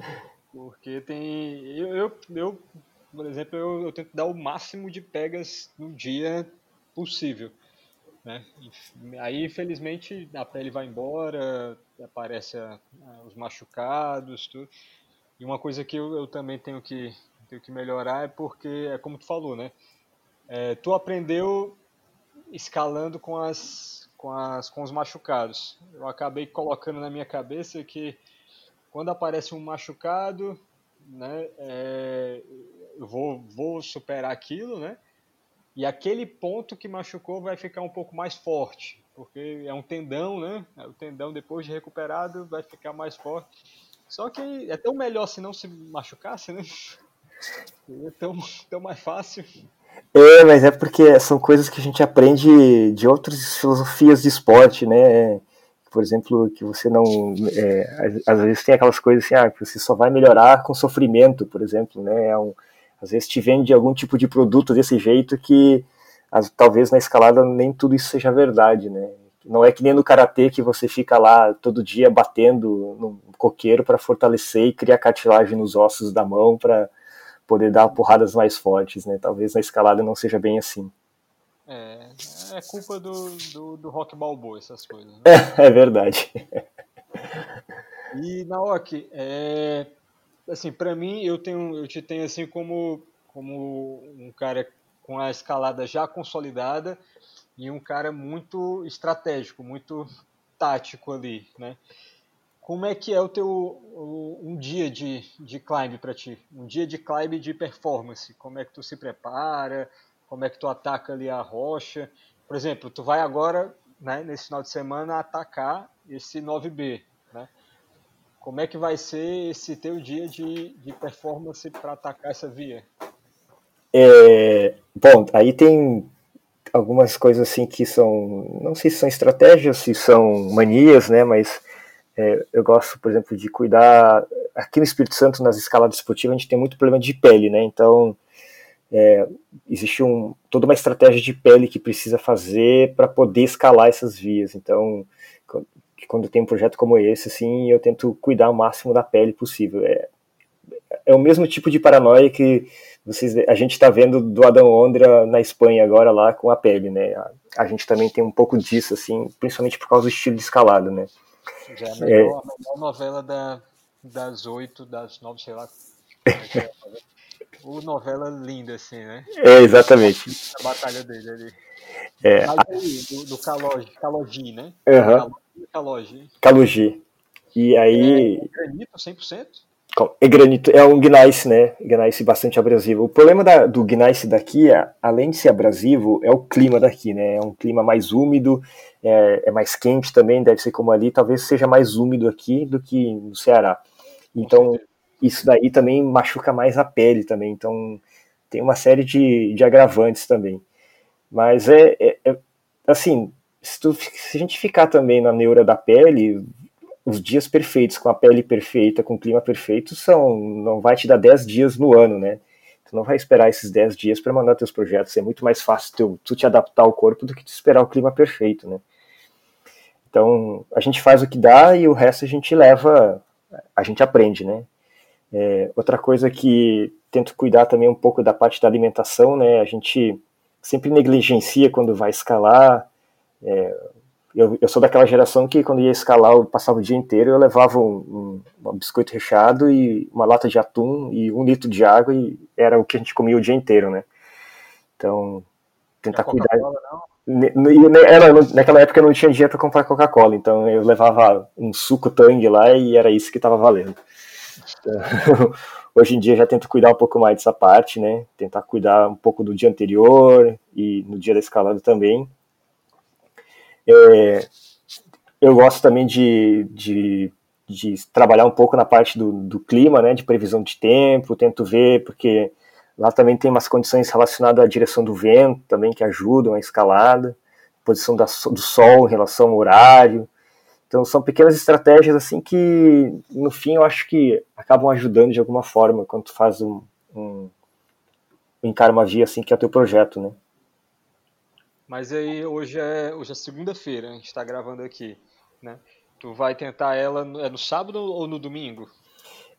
Porque tem. Eu, eu, eu por exemplo, eu, eu, tento dar o máximo de pegas no dia possível. Né? Aí, infelizmente, a pele vai embora, aparece a, a, os machucados, tudo. E uma coisa que eu, eu também tenho que, tenho que melhorar é porque, é como tu falou, né? É, tu aprendeu escalando com as, com as com os machucados. Eu acabei colocando na minha cabeça que quando aparece um machucado, né, é, eu vou, vou superar aquilo, né? E aquele ponto que machucou vai ficar um pouco mais forte, porque é um tendão, né? O tendão depois de recuperado vai ficar mais forte. Só que é tão melhor se não se machucasse, né? É tão, tão mais fácil. É, mas é porque são coisas que a gente aprende de outras filosofias de esporte, né? Por exemplo, que você não. É, às vezes tem aquelas coisas assim, ah, que você só vai melhorar com sofrimento, por exemplo, né? É um, às vezes te vende algum tipo de produto desse jeito que as, talvez na escalada nem tudo isso seja verdade, né? Não é que nem no karatê que você fica lá todo dia batendo no coqueiro para fortalecer e criar cartilagem nos ossos da mão para poder dar porradas mais fortes, né? Talvez na escalada não seja bem assim. É, é culpa do, do, do rock balboa, essas coisas. Né? É, é verdade. E Naoki, é, assim, para mim eu tenho, eu te tenho assim como como um cara com a escalada já consolidada e um cara muito estratégico, muito tático ali, né? Como é que é o teu um dia de, de climb para ti? Um dia de climb de performance? Como é que tu se prepara? Como é que tu ataca ali a rocha? Por exemplo, tu vai agora, né, nesse final de semana, atacar esse 9B, né? Como é que vai ser esse teu dia de, de performance para atacar essa via? É, bom, aí tem algumas coisas assim que são, não sei se são estratégias, se são manias, né, mas é, eu gosto, por exemplo, de cuidar. Aqui no Espírito Santo, nas escaladas esportivas, a gente tem muito problema de pele, né? Então, é, existe um, toda uma estratégia de pele que precisa fazer para poder escalar essas vias. Então, quando tem um projeto como esse, assim, eu tento cuidar o máximo da pele possível. É, é o mesmo tipo de paranoia que vocês, a gente está vendo do Adam Ondra na Espanha agora lá com a pele, né? A, a gente também tem um pouco disso, assim, principalmente por causa do estilo de escalado, né? Já é a melhor, é... a melhor novela da, das oito, das nove, sei lá. O novela linda, assim, né? É, exatamente. A batalha dele ali. É, Mas aí, do, do Kalogi, Kalogi, né? Uhum. Kalogi. Kalogi. E aí. É, granito 100%? É granito, é um gneiss, né? Gneiss bastante abrasivo. O problema da, do gneiss daqui, é, além de ser abrasivo, é o clima daqui, né? É um clima mais úmido, é, é, mais quente também, deve ser como ali, talvez seja mais úmido aqui do que no Ceará. Então, isso daí também machuca mais a pele também. Então, tem uma série de, de agravantes também. Mas é, é, é assim, se, tu, se, a gente ficar também na neura da pele, os dias perfeitos, com a pele perfeita, com o clima perfeito, são não vai te dar 10 dias no ano, né? Tu não vai esperar esses 10 dias para mandar teus projetos. É muito mais fácil tu, tu te adaptar ao corpo do que tu esperar o clima perfeito, né? Então, a gente faz o que dá e o resto a gente leva, a gente aprende, né? É, outra coisa que tento cuidar também um pouco da parte da alimentação, né? A gente sempre negligencia quando vai escalar. É, eu, eu, sou daquela geração que quando ia escalar eu passava o dia inteiro eu levava um, um, um, biscoito recheado e uma lata de atum e um litro de água e era o que a gente comia o dia inteiro, né? Então tentar cuidar. Era, naquela época eu não tinha dinheiro para comprar Coca-Cola, então eu levava um suco Tang lá e era isso que estava valendo. Hoje em dia já tento cuidar um pouco mais dessa parte, né? Tentar cuidar um pouco do dia anterior e no dia da escalada também é, eu gosto também de, de, de, trabalhar um pouco na parte do, do clima, né, de previsão de tempo, tento ver, porque lá também tem umas condições relacionadas à direção do vento também que ajudam a escalada, posição da, do sol em relação ao horário. Então são pequenas estratégias assim que no fim eu acho que acabam ajudando de alguma forma quando tu faz um, um encara uma via assim que é o teu projeto, né? Mas aí hoje é, hoje é segunda-feira, a gente está gravando aqui, né? Tu vai tentar ela no, é no sábado ou no domingo?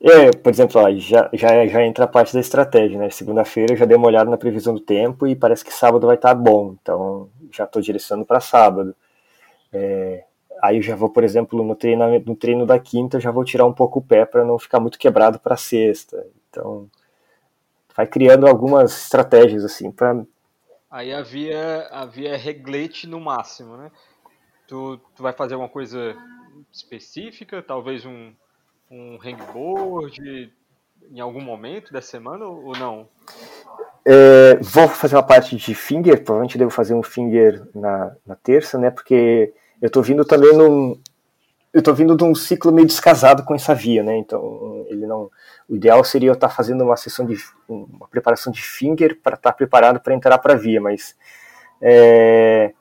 É, por exemplo, ó, já, já, já entra a parte da estratégia, né? Segunda-feira eu já dei uma olhada na previsão do tempo e parece que sábado vai estar tá bom, então já estou direcionando para sábado. É, aí eu já vou, por exemplo, no treino, no treino da quinta, já vou tirar um pouco o pé para não ficar muito quebrado para sexta. Então, vai criando algumas estratégias assim para Aí havia, havia reglete no máximo, né? Tu, tu vai fazer uma coisa específica, talvez um, um hangboard em algum momento da semana ou não? É, vou fazer uma parte de finger, provavelmente devo fazer um finger na, na terça, né? Porque eu tô vindo também num. Eu tô vindo de um ciclo meio descasado com essa via, né? Então, ele não. O ideal seria eu estar fazendo uma sessão de uma preparação de finger para estar preparado para entrar para a via, mas é,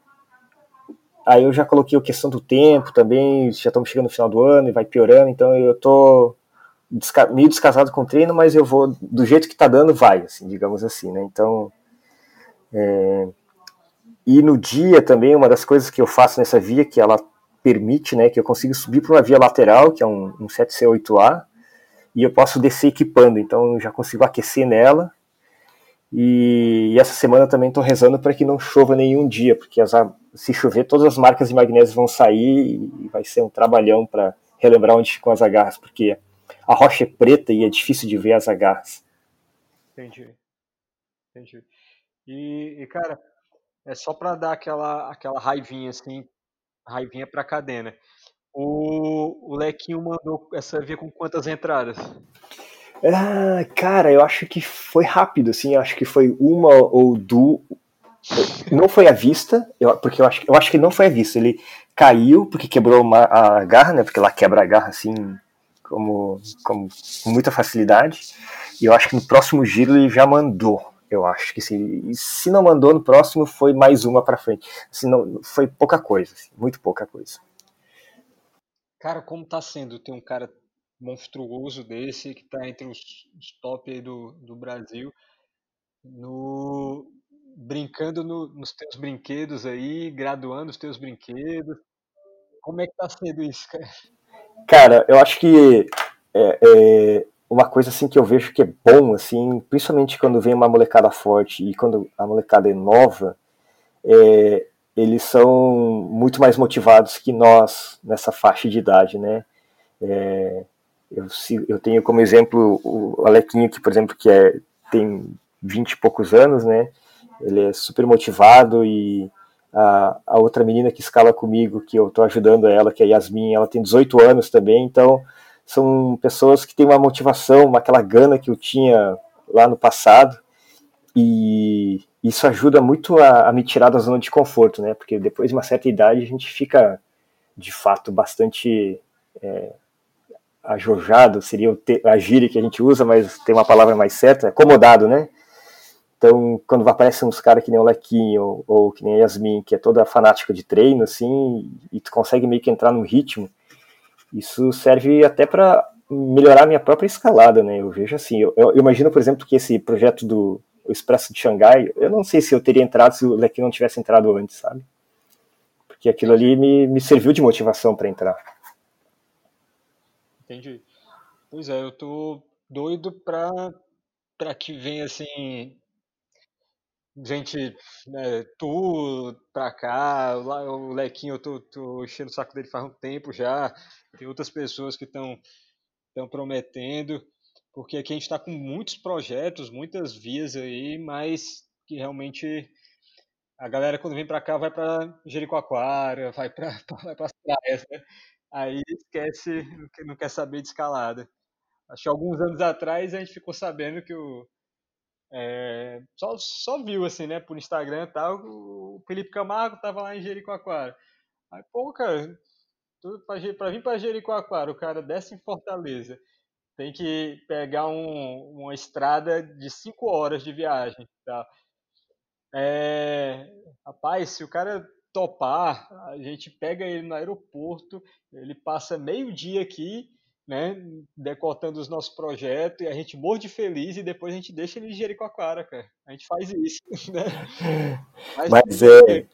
aí eu já coloquei a questão do tempo também, já estamos chegando no final do ano e vai piorando, então eu tô desca meio descasado com o treino, mas eu vou do jeito que está dando vai, assim, digamos assim, né? Então é, e no dia também uma das coisas que eu faço nessa via que ela permite, né, que eu consigo subir para uma via lateral, que é um, um 7C8A, e eu posso descer equipando, então já consigo aquecer nela. E, e essa semana também estou rezando para que não chova nenhum dia, porque as, se chover, todas as marcas de magnésio vão sair e vai ser um trabalhão para relembrar onde ficam as agarras, porque a rocha é preta e é difícil de ver as agarras. Entendi. Entendi. E, e cara, é só para dar aquela, aquela raivinha assim, raivinha para a cadena. O, o Lequinho mandou essa via com quantas entradas? Ah, cara, eu acho que foi rápido, assim, acho que foi uma ou duas. Não foi à vista, eu, porque eu acho, eu acho que não foi à vista. Ele caiu porque quebrou uma, a garra, né? Porque ela quebra a garra assim, como, como com muita facilidade. E eu acho que no próximo giro ele já mandou. Eu acho que se, se não mandou no próximo, foi mais uma para frente. Assim, não, foi pouca coisa, assim, muito pouca coisa. Cara, como tá sendo ter um cara monstruoso desse, que tá entre os, os top aí do, do Brasil, no brincando no, nos teus brinquedos aí, graduando os teus brinquedos. Como é que tá sendo isso, cara? Cara, eu acho que é, é, uma coisa assim que eu vejo que é bom, assim, principalmente quando vem uma molecada forte e quando a molecada é nova, é, eles são muito mais motivados que nós nessa faixa de idade, né? É, eu, eu, tenho como exemplo o Alequinho, que, por exemplo, que é, tem 20 e poucos anos, né? Ele é super motivado e a, a outra menina que escala comigo, que eu estou ajudando ela, que é a Yasmin, ela tem 18 anos também, então são pessoas que têm uma motivação, aquela gana que eu tinha lá no passado, e isso ajuda muito a, a, me tirar da zona de conforto, né? Porque depois de uma certa idade a gente fica, de fato, bastante é, ajojado, seria a gíria que a gente usa, mas tem uma palavra mais certa, acomodado, né? Então, quando aparecem uns caras que nem o Lequinho ou, ou, que nem a Yasmin, que é toda fanática de treino, assim, e tu consegue meio que entrar no ritmo, isso serve até para melhorar a minha própria escalada, né? Eu vejo assim, eu, eu, imagino, por exemplo, que esse projeto do Expresso de Xangai, eu não sei se eu teria entrado se o Lequinho não tivesse entrado antes, sabe? Porque aquilo ali me, me serviu de motivação para entrar. Entendi. Pois é, eu tô doido pra, pra que venha assim. Gente, né, tu pra cá, o Lequinho, eu tô, tô enchendo o saco dele faz um tempo já. Tem outras pessoas que estão estão prometendo, porque aqui a gente está com muitos projetos, muitas vias aí, mas que realmente a galera quando vem para cá vai para Jericoacoara, vai para vai as praias, né? Aí esquece, não quer saber de escalada. Acho que alguns anos atrás a gente ficou sabendo que o é, só, só viu assim, né, por Instagram e tal, o Felipe Camargo tava lá em Jericoacoara. Aí, pô, cara, para vir para Jericoacoara, o cara desce em Fortaleza, tem que pegar um, uma estrada de 5 horas de viagem. Tá? É, rapaz, se o cara topar, a gente pega ele no aeroporto, ele passa meio dia aqui, né, decotando os nossos projetos, e a gente morde feliz e depois a gente deixa ele em Jericoacoara, cara. A gente faz isso, né? Mas, Mas é...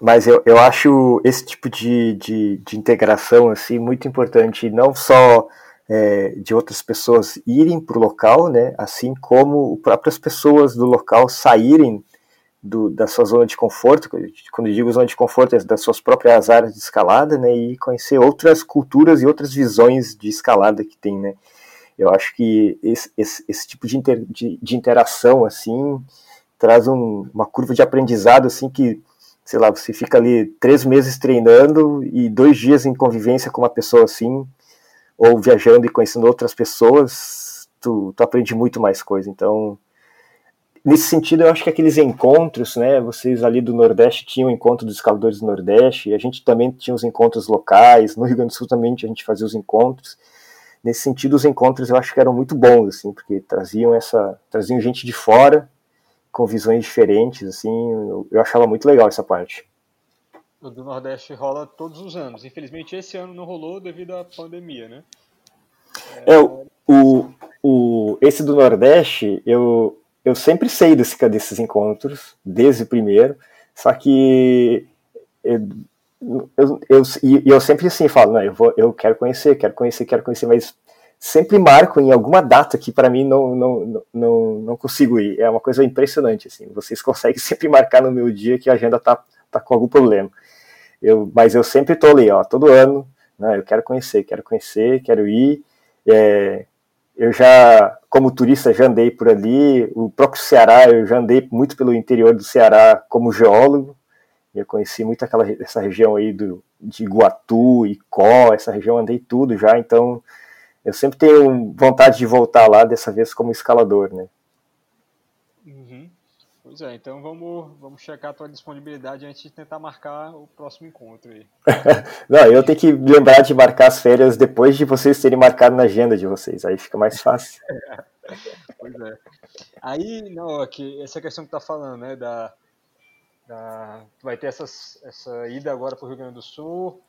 Mas eu, eu acho esse tipo de, de, de integração assim muito importante, não só é, de outras pessoas irem para o local, né, assim como próprias pessoas do local saírem do, da sua zona de conforto, quando digo zona de conforto, é das suas próprias áreas de escalada, né, e conhecer outras culturas e outras visões de escalada que tem, né. Eu acho que esse, esse, esse tipo de, inter, de, de, interação, assim, traz um, uma curva de aprendizado, assim, que sei lá, você fica ali três meses treinando e dois dias em convivência com uma pessoa assim, ou viajando e conhecendo outras pessoas, tu, tu aprende muito mais coisa. Então, nesse sentido, eu acho que aqueles encontros, né, vocês ali do Nordeste tinham o encontro dos escaladores do Nordeste, a gente também tinha os encontros locais, no Rio Grande do Sul também a gente fazia os encontros. Nesse sentido, os encontros eu acho que eram muito bons, assim, porque traziam essa, traziam gente de fora com visões diferentes, assim, eu, achava muito legal essa parte. O do Nordeste rola todos os anos. Infelizmente esse ano não rolou devido à pandemia, né? É, é o, o, esse do Nordeste, eu, eu sempre sei desse, desses encontros, desde o primeiro, só que eu, eu, eu, eu sempre assim falo, não, eu, vou, eu quero conhecer, quero conhecer, quero conhecer, mas sempre marco em alguma data que para mim não, não, não, não consigo ir. É uma coisa impressionante, assim. Vocês conseguem sempre marcar no meu dia que a agenda tá, tá com algum problema. Eu, mas eu sempre tô ali, ó, todo ano, né, eu quero conhecer, quero conhecer, quero ir. É, eu já, como turista, já andei por ali. O próprio Ceará, eu já andei muito pelo interior do Ceará como geólogo. Eu conheci muito aquela essa região aí do, de Iguatu, Icó, essa região andei tudo já, então eu sempre tenho vontade de voltar lá, dessa vez como escalador, né? Uhum. Pois é, então vamos, vamos checar a tua disponibilidade antes de tentar marcar o próximo encontro aí. não, eu tenho que lembrar de marcar as férias depois de vocês terem marcado na agenda de vocês, aí fica mais fácil. pois é. Aí, não, aqui, essa questão que tá falando, né, da, da vai ter essas, essa ida agora para o Rio Grande do Sul,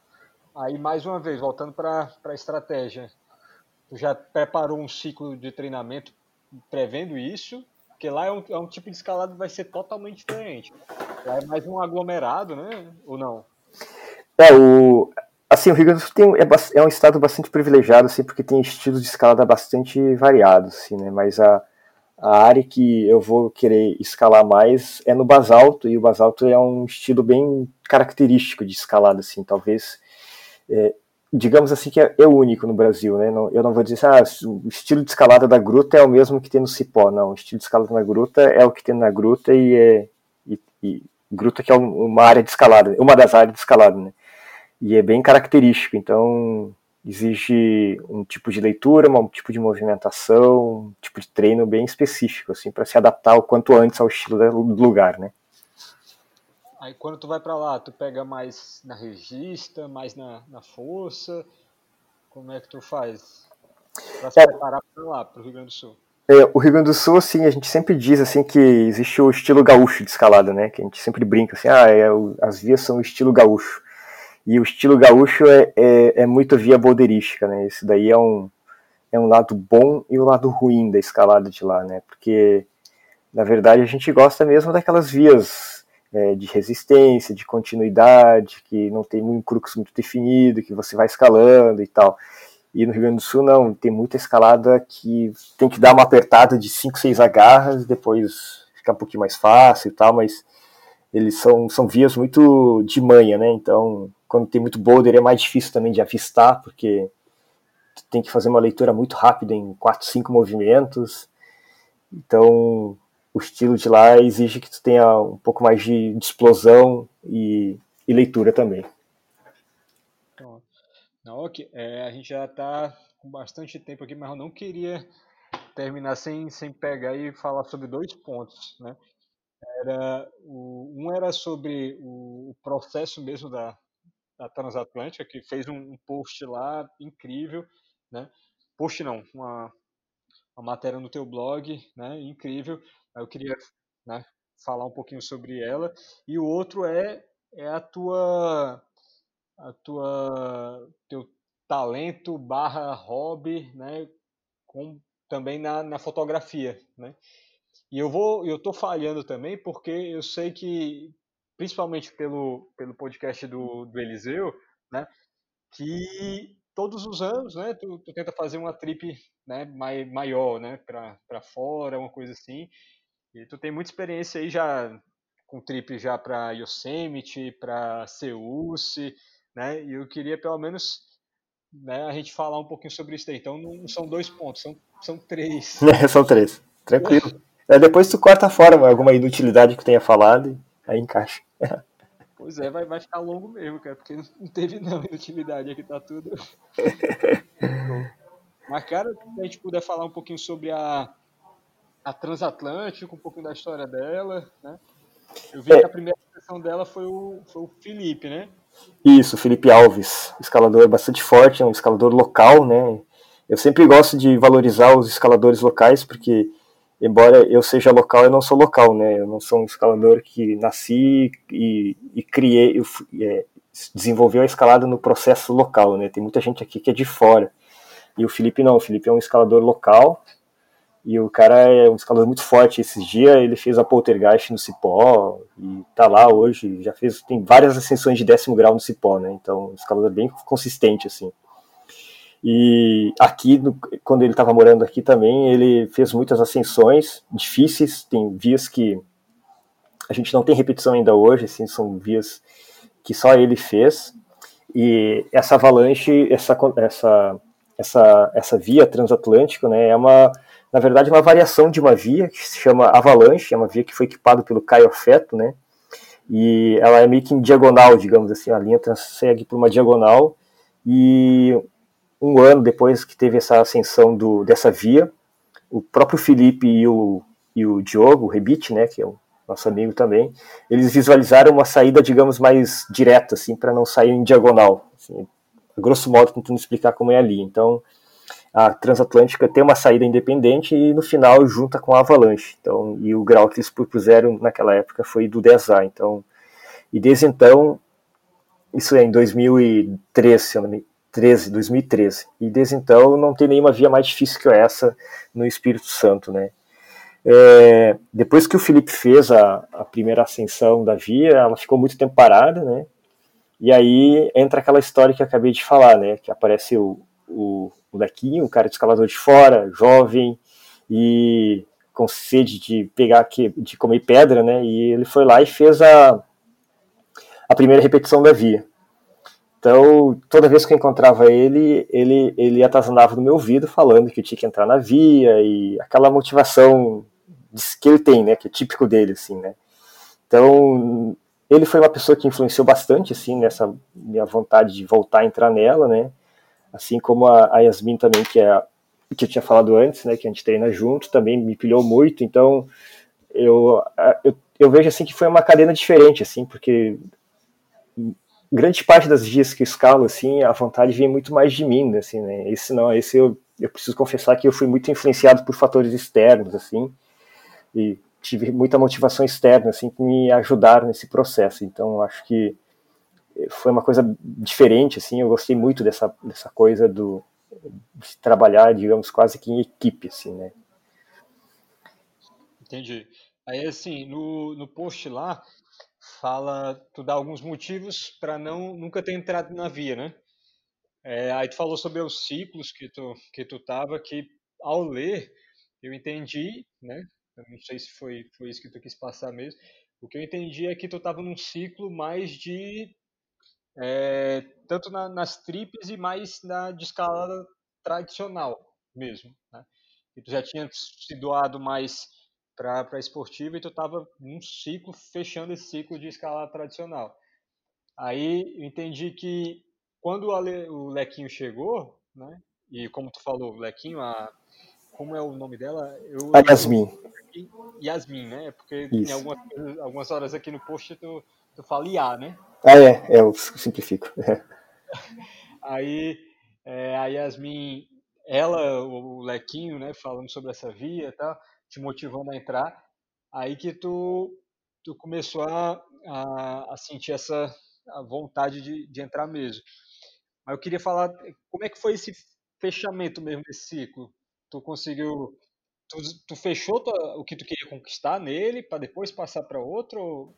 aí mais uma vez, voltando para a estratégia, Tu já preparou um ciclo de treinamento prevendo isso? Porque lá é um, é um tipo de escalada que vai ser totalmente diferente. Lá é mais um aglomerado, né? Ou não? É, o, assim, o Rio Grande do Sul tem, é, é, um estado bastante privilegiado, assim, porque tem estilos de escalada bastante variados, assim, né? Mas a, a área que eu vou querer escalar mais é no basalto, e o basalto é um estilo bem característico de escalada, assim, talvez é, digamos assim, que é, é único no Brasil, né? Não, eu não vou dizer, ah, o estilo de escalada da gruta é o mesmo que tem no cipó, não. O estilo de escalada na gruta é o que tem na gruta e é. E, e, gruta que é uma área de escalada, uma das áreas de escalada, né? E é bem característico, então exige um tipo de leitura, um tipo de movimentação, um tipo de treino bem específico, assim, para se adaptar o quanto antes ao estilo do lugar, né? Aí quando tu vai para lá, tu pega mais na regista, mais na, na força? Como é que tu faz para se é, preparar para lá, para o Rio Grande do Sul? É, o Rio Grande do Sul, assim, a gente sempre diz assim que existe o estilo gaúcho de escalada, né? Que a gente sempre brinca assim, ah, é, o, as vias são o estilo gaúcho. E o estilo gaúcho é, é, é muito via boulderística, né? Esse daí é um, é um lado bom e o um lado ruim da escalada de lá, né? Porque, na verdade, a gente gosta mesmo daquelas vias é, de resistência, de continuidade, que não tem um crux muito definido, que você vai escalando e tal. E no Rio Grande do Sul não, tem muita escalada que tem que dar uma apertada de 5, 6 agarras, depois fica um pouquinho mais fácil e tal, mas eles são, são vias muito de manha, né? Então, quando tem muito boulder é mais difícil também de avistar, porque tem que fazer uma leitura muito rápida em 4, 5 movimentos. Então, o estilo de lá exige que tu tenha um pouco mais de, de explosão e, e leitura também. Não, ok. É, a gente já está com bastante tempo aqui, mas eu não queria terminar sem, sem pegar e falar sobre dois pontos, né? Era, o, um era sobre o, o processo mesmo da, da Transatlântica, que fez um, um, post lá incrível, né? Post não, uma, uma matéria no teu blog, né? Incrível. Eu queria né, falar um pouquinho sobre ela. E o outro é, é a tua a tua teu talento barra hobby, né, com, também na, na fotografia, né? E eu vou, eu tô falhando também porque eu sei que, principalmente pelo, pelo podcast do, do Eliseu, né, que todos os anos, né, tu, tu tenta fazer uma trip, né, mai, maior, né, para fora, uma coisa assim. E tu tem muita experiência aí já com trip já para Yosemite, para Seus, né? E eu queria pelo menos né, a gente falar um pouquinho sobre isso aí. Então não são dois pontos, são, são três. É, são três, tranquilo. É, depois tu corta fora alguma inutilidade que tenha falado e aí encaixa. Pois é, vai, vai ficar longo mesmo, cara, porque não teve não inutilidade, aqui tá tudo. Mas, cara, se a gente puder falar um pouquinho sobre a, a Transatlântico, um pouquinho da história dela, né? Eu vi é. que a primeira sessão dela foi o, foi o Felipe, né? Isso, Felipe Alves, escalador bastante forte, é um escalador local, né? Eu sempre gosto de valorizar os escaladores locais, porque, embora eu seja local, eu não sou local, né? Eu não sou um escalador que nasci e, e criei, eu, é, desenvolveu a escalada no processo local, né? Tem muita gente aqui que é de fora. E o Felipe não, o Felipe é um escalador local, e o cara é um escalador muito forte. Esses dias ele fez a poltergeist no Cipó e tá lá hoje. Já fez, tem várias ascensões de décimo grau no Cipó, né? Então, um escalador bem consistente, assim. E aqui, no, quando ele estava morando aqui também, ele fez muitas ascensões difíceis. Tem vias que a gente não tem repetição ainda hoje, assim, são vias que só ele fez. E essa avalanche, essa, essa, essa, essa via transatlântico, né, é uma na verdade, uma variação de uma via que se chama Avalanche, é uma via que foi equipada pelo Caio Feto, né? E ela é meio que em diagonal, digamos assim, a linha segue por uma diagonal. E um ano depois que teve essa ascensão do, dessa via, o próprio Felipe e o, e o Diogo, o Rebite, né, que é o nosso amigo também, eles visualizaram uma saída, digamos, mais direta, assim, para não sair em diagonal. Assim, grosso modo, tentando explicar como é ali. Então, a transatlântica tem uma saída independente e no final junta com a Avalanche. Então, e o grau que eles propuseram naquela época foi do 10A. Então, e desde então, isso é em 2013, 13, 2013. E desde então não tem nenhuma via mais difícil que essa no Espírito Santo, né? É, depois que o Felipe fez a, a primeira ascensão da via, ela ficou muito tempo parada, né? E aí entra aquela história que eu acabei de falar, né? Que aparece o, o molequinho, um cara de escalador de fora, jovem e com sede de pegar de comer pedra, né? E ele foi lá e fez a, a primeira repetição da via. Então, toda vez que eu encontrava ele, ele, ele atazanava no meu ouvido falando que eu tinha que entrar na via e aquela motivação que ele tem, né, que é típico dele, assim, né. Então, ele foi uma pessoa que influenciou bastante, assim, nessa minha vontade de voltar a entrar nela, né assim como a, a Yasmin também, que é que eu tinha falado antes, né, que a gente treina junto, também me pilhou muito, então eu, eu, eu vejo assim que foi uma cadena diferente, assim, porque grande parte das dias que eu escalo, assim, a vontade vem muito mais de mim, assim, né, esse não, esse eu eu preciso confessar que eu fui muito influenciado por fatores externos, assim, e tive muita motivação externa, assim, que me ajudaram nesse processo. Então, acho que foi uma coisa diferente, assim, eu gostei muito dessa, dessa coisa do de trabalhar, digamos, quase que em equipe, assim, né. Entendi. Aí, assim, no, no post lá, fala, tu dá alguns motivos para não nunca ter entrado na via, né? É, aí tu falou sobre os ciclos que tu que tu tava, que ao ler eu entendi, né? Eu não sei se foi foi isso que tu quis passar mesmo. O que eu entendi é que tu tava num ciclo mais de é, tanto na, nas tripes e mais na de escalada tradicional mesmo, né? E tu já tinha se doado mais para a esportiva e tu estava num ciclo, fechando esse ciclo de escalada tradicional. Aí eu entendi que quando o Lequinho chegou, né, e como tu falou, o Lequinho, a, como é o nome dela? Eu, a Yasmin. Yasmin, né? Porque Isso. em algumas, algumas horas aqui no post tu, tu fala IA, né? Ah, é, é eu simplifico. Aí é, a Yasmin, ela, o Lequinho, né, falando sobre essa via e tal, te motivando a entrar, aí que tu, tu começou a, a, a sentir essa a vontade de, de entrar mesmo. Mas eu queria falar, como é que foi esse fechamento mesmo desse ciclo? Tu conseguiu, tu, tu fechou tua, o que tu queria conquistar nele para depois passar para outro?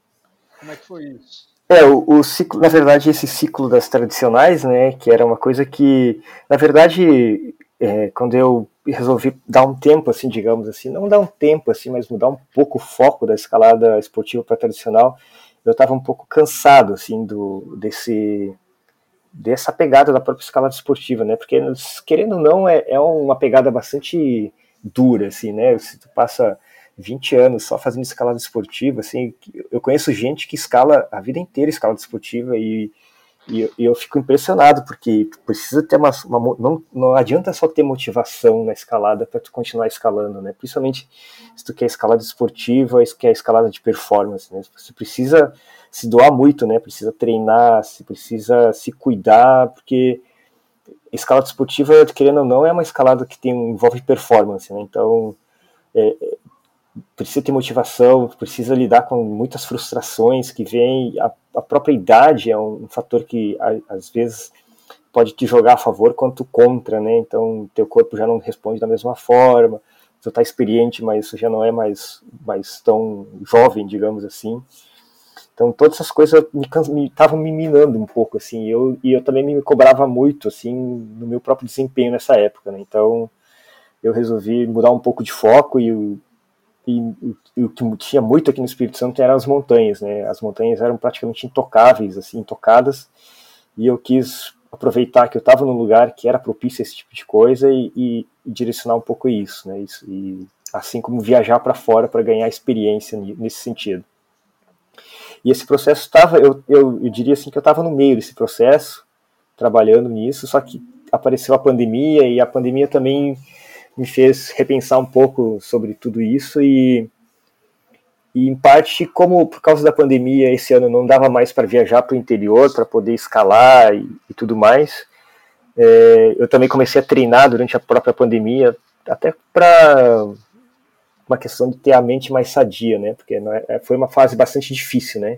Como é que foi isso? É, o, o, ciclo, na verdade, esse ciclo das tradicionais, né, que era uma coisa que, na verdade, é, quando eu resolvi dar um tempo, assim, digamos assim, não dar um tempo, assim, mas mudar um pouco o foco da escalada esportiva para tradicional, eu estava um pouco cansado, assim, do, desse, dessa pegada da própria escalada esportiva, né, porque, querendo ou não, é, é uma pegada bastante dura, assim, né, se tu passa 20 anos só fazendo escalada esportiva, assim, eu conheço gente que escala a vida inteira escalada esportiva e e, e eu fico impressionado, porque precisa ter uma. uma não, não adianta só ter motivação na escalada para tu continuar escalando, né? Principalmente se tu quer escalada esportiva, se quer escalada de performance, né? Você precisa se doar muito, né? Precisa treinar, se precisa se cuidar, porque escalada esportiva, querendo ou não, é uma escalada que tem, envolve performance, né? Então, é, precisa ter motivação, precisa lidar com muitas frustrações que vêm. A, a própria idade é um, fator que a, às vezes pode te jogar a favor quanto contra, né? Então, teu corpo já não responde da mesma forma. Tu está experiente, mas já não é mais, mais tão jovem, digamos assim. Então, todas essas coisas me estavam me, me, minando um pouco, assim. Eu, e eu também me cobrava muito, assim, no meu próprio desempenho nessa época, né? Então, eu resolvi mudar um pouco de foco e e, o que tinha muito aqui no Espírito Santo eram as montanhas, né? As montanhas eram praticamente intocáveis, assim, intocadas, e eu quis aproveitar que eu estava num lugar que era propício a esse tipo de coisa e, e, e direcionar um pouco isso, né? Isso, e assim como viajar para fora para ganhar experiência nesse sentido. E esse processo estava, eu, eu, eu diria assim que eu estava no meio desse processo, trabalhando nisso, só que apareceu a pandemia e a pandemia também me fez repensar um pouco sobre tudo isso e, e em parte como por causa da pandemia esse ano não dava mais para viajar para o interior para poder escalar e, e tudo mais é, eu também comecei a treinar durante a própria pandemia até para uma questão de ter a mente mais sadia né? Porque é, foi uma fase bastante difícil né?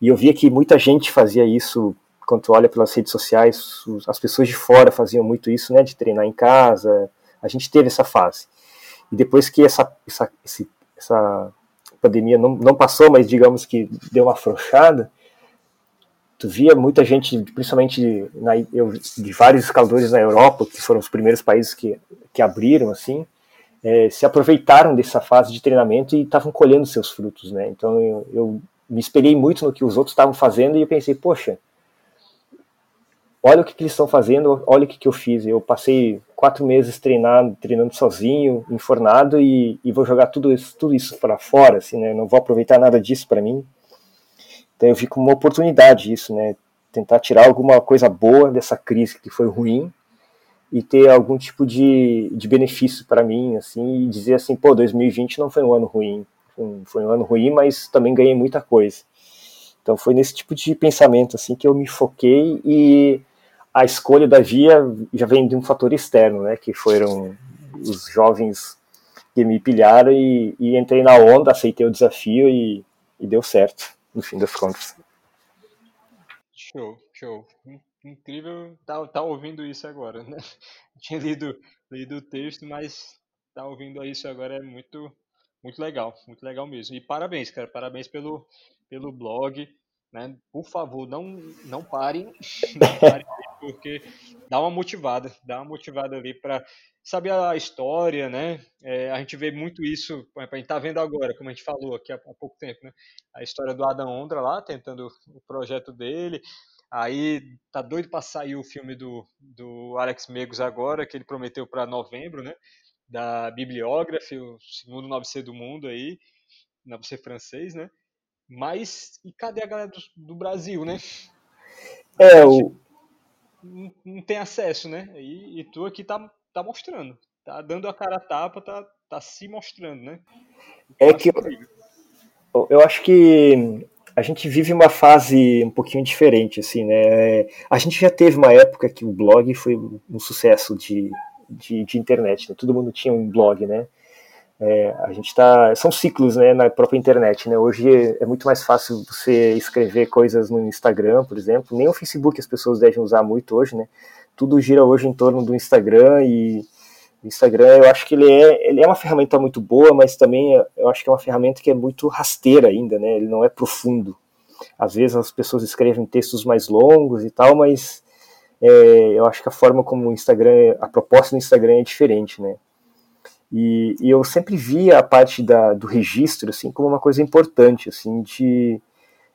E eu via que muita gente fazia isso quando tu olha pelas redes sociais as pessoas de fora faziam muito isso né? De treinar em casa a gente teve essa fase. E depois que essa, essa, essa pandemia não, não passou, mas digamos que deu uma afrouxada, tu via muita gente, principalmente na, eu, de vários escaladores na Europa, que foram os primeiros países que, que abriram, assim, é, se aproveitaram dessa fase de treinamento e estavam colhendo seus frutos, né? Então eu, eu me espelhei muito no que os outros estavam fazendo e eu pensei, poxa, olha o que, que eles estão fazendo, olha o que, que eu fiz. Eu passei quatro meses treinando, treinando sozinho, enfornado, e, e vou jogar tudo isso, tudo isso para fora, assim, né? Não vou aproveitar nada disso para mim. Então eu vi como uma oportunidade isso, né? Tentar tirar alguma coisa boa dessa crise que foi ruim e ter algum tipo de, de benefício para mim, assim, e dizer assim, pô, 2020 não foi um ano ruim, foi um ano ruim, mas também ganhei muita coisa. Então foi nesse tipo de pensamento assim que eu me foquei e a escolha da via já vem de um fator externo, né? Que foram os jovens que me pilharam e, e entrei na onda, aceitei o desafio e, e, deu certo, no fim das contas. Show, show. Incrível tá, tá ouvindo isso agora, né? Tinha lido, lido o texto, mas tá ouvindo isso agora é muito, muito legal, muito legal mesmo. E parabéns, cara, parabéns pelo, pelo blog, né? Por favor, não, não parem, não parem porque dá uma motivada, dá uma motivada ali para saber a história, né? É, a gente vê muito isso, a gente está vendo agora, como a gente falou aqui há, há, pouco tempo, né? A história do Adam Ondra lá, tentando o projeto dele. Aí tá doido para sair o filme do, do Alex Megos agora, que ele prometeu para novembro, né? Da Bibliography, o segundo 9C do mundo aí, 9C francês, né? Mas e cadê a galera do, do Brasil, né? É, o, não, tem acesso, né? E, e, tu aqui tá, tá mostrando. Tá dando a cara a tapa, tá, tá se mostrando, né? é que eu, eu acho que a gente vive uma fase um pouquinho diferente, assim, né? A gente já teve uma época que o blog foi um sucesso de, de, de internet, né? Todo mundo tinha um blog, né? É, a gente está são ciclos né, na própria internet né? Hoje é, é, muito mais fácil você escrever coisas no Instagram por exemplo. Nem o Facebook as pessoas devem usar muito hoje né? Tudo gira hoje em torno do Instagram e o Instagram eu acho que ele é ele é uma ferramenta muito boa mas também eu acho que é uma ferramenta que é muito rasteira ainda né? Ele não é profundo. Às vezes as pessoas escrevem textos mais longos e tal mas é, eu acho que a forma como o Instagram a proposta do Instagram é diferente né e, e, eu sempre via a parte da, do registro assim como uma coisa importante, assim, de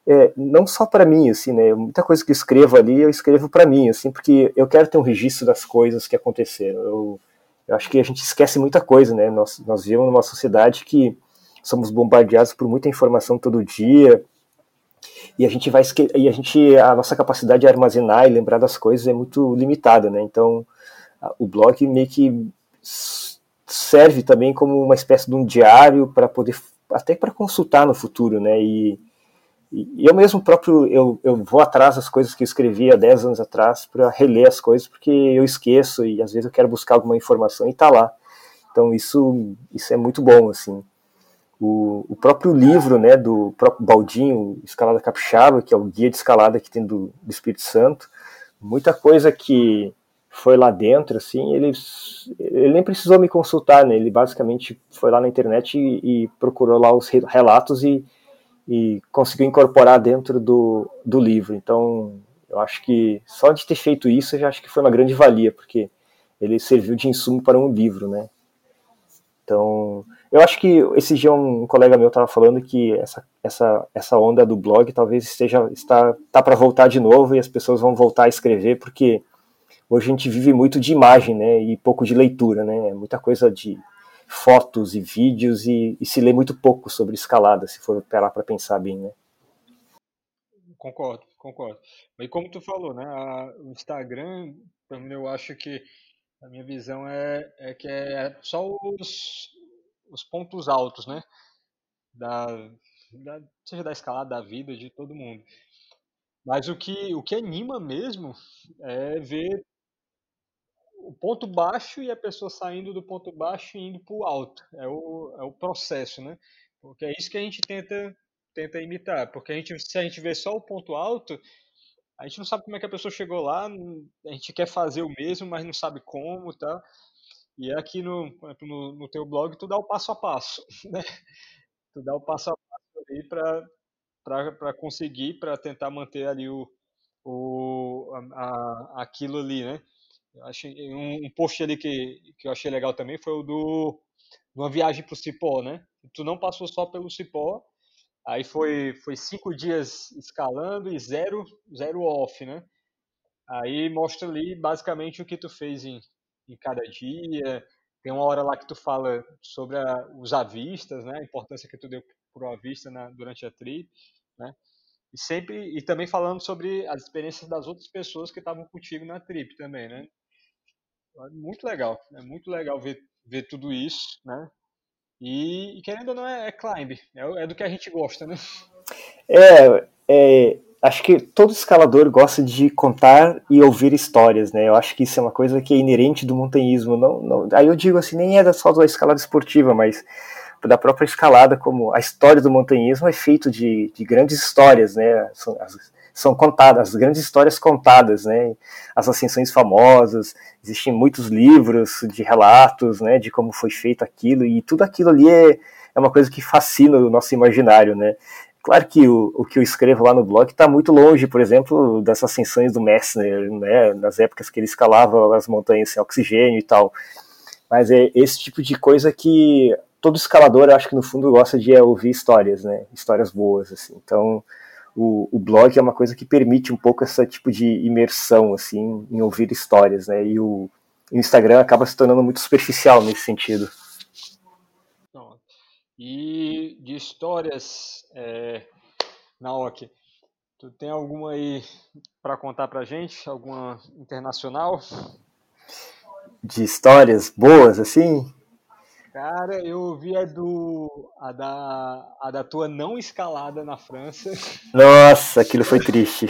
é, não só para mim, assim, né? Muita coisa que eu escrevo ali eu escrevo para mim, assim, porque eu quero ter um registro das coisas que aconteceram. Eu, eu acho que a gente esquece muita coisa, né? Nós, nós vivemos numa sociedade que somos bombardeados por muita informação todo dia e a gente vai e a gente a nossa capacidade de armazenar e lembrar das coisas é muito limitada, né? Então o blog meio que serve também como uma espécie de um diário para poder até para consultar no futuro, né? E, e eu mesmo próprio eu, eu vou atrás das coisas que eu escrevi há 10 anos atrás para reler as coisas porque eu esqueço e às vezes eu quero buscar alguma informação e tá lá. Então isso isso é muito bom assim. O, o próprio livro, né, do próprio Baldinho, Escalada Capixaba, que é o guia de escalada que tem do, do Espírito Santo, muita coisa que foi lá dentro, assim, ele, ele nem precisou me consultar, né? Ele basicamente foi lá na internet e, e procurou lá os relatos e, e conseguiu incorporar dentro do, do livro. Então, eu acho que só de ter feito isso, eu já acho que foi uma grande valia, porque ele serviu de insumo para um livro, né? Então, eu acho que esse dia um colega meu estava falando que essa, essa, essa onda do blog talvez esteja está tá para voltar de novo e as pessoas vão voltar a escrever porque hoje a gente vive muito de imagem, né, e pouco de leitura, né, muita coisa de fotos e vídeos e, e se lê muito pouco sobre escalada, se for parar para pensar bem, né. Concordo, concordo. E como tu falou, né, a, o Instagram, eu acho que a minha visão é, é que é só os, os pontos altos, né, da, da, seja da escalada, da vida, de todo mundo. Mas o que, o que anima mesmo é ver o ponto baixo e a pessoa saindo do ponto baixo e indo para o alto. É o, é o processo, né? Porque é isso que a gente tenta, tenta imitar. Porque a gente, se a gente vê só o ponto alto, a gente não sabe como é que a pessoa chegou lá, a gente quer fazer o mesmo, mas não sabe como, tá? E aqui no, no, no teu blog tu dá o passo a passo, né? Tu dá o passo a passo ali para conseguir, para tentar manter ali o, o, a, a, aquilo ali, né? Eu achei um, um post ali que, que eu achei legal também foi o do uma viagem para o Cipó, né? Tu não passou só pelo Cipó, aí foi foi cinco dias escalando e zero zero off, né? Aí mostra ali basicamente o que tu fez em, em cada dia. Tem uma hora lá que tu fala sobre a, os avistas, né? A importância que tu deu pro avista na, durante a trip, né? E sempre e também falando sobre as experiências das outras pessoas que estavam contigo na trip também, né? Muito legal, é muito legal ver, ver tudo isso, né? E, querendo ou não, é, é climb, é, é, do que a gente gosta, né? É, é, acho que todo escalador gosta de contar e ouvir histórias, né? Eu acho que isso é uma coisa que é inerente do montanhismo. Não, não, aí eu digo assim, nem é só da escalada esportiva, mas da própria escalada, como a história do montanhismo é feito de, de grandes histórias, né? As, são contadas, as grandes histórias contadas, né? As ascensões famosas, existem muitos livros de relatos, né? De como foi feito aquilo e tudo aquilo ali é, é uma coisa que fascina o nosso imaginário, né? Claro que o, o que eu escrevo lá no blog está muito longe, por exemplo, das ascensões do Messner, né? Nas épocas que ele escalava as montanhas sem oxigênio e tal. Mas é esse tipo de coisa que todo escalador, acho que no fundo gosta de ouvir histórias, né? Histórias boas, assim. Então, o, o blog é uma coisa que permite um pouco esse tipo de imersão, assim, em ouvir histórias, né? E o, o Instagram acaba se tornando muito superficial nesse sentido. E de histórias, é, Naoki, tu tem alguma aí para contar pra gente? Alguma internacional? De histórias boas, assim? Cara, eu ouvi a do. a da, a da tua não escalada na França. Nossa, aquilo foi triste.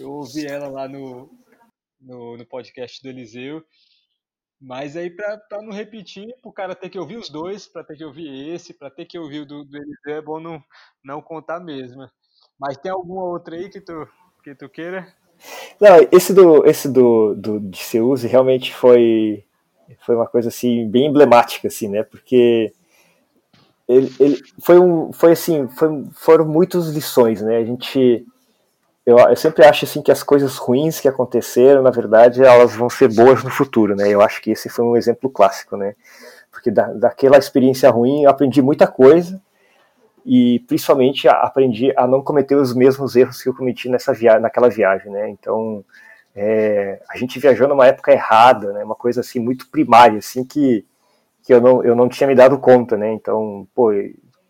eu ouvi ela lá no, no, no podcast do Eliseu. Mas aí, pra, pra não repetir, pro cara ter que ouvir os dois, pra ter que ouvir esse, pra ter que ouvir o do, do Eliseu, é bom não, não contar mesmo. Mas tem alguma outra aí que tu, que tu queira? Não, esse do, esse do, do de Seuse realmente foi foi uma coisa assim bem emblemática assim, né? Porque ele, ele foi um foi assim, foi, foram muitas lições, né? A gente eu, eu, sempre acho assim que as coisas ruins que aconteceram, na verdade, elas vão ser boas no futuro, né? Eu acho que esse foi um exemplo clássico, né? Porque da, daquela experiência ruim eu aprendi muita coisa e principalmente aprendi a não cometer os mesmos erros que eu cometi nessa via naquela viagem, né? Então é, a gente viajou numa época errada, né? Uma coisa assim muito primária, assim que que eu não eu não tinha me dado conta, né? Então, pô,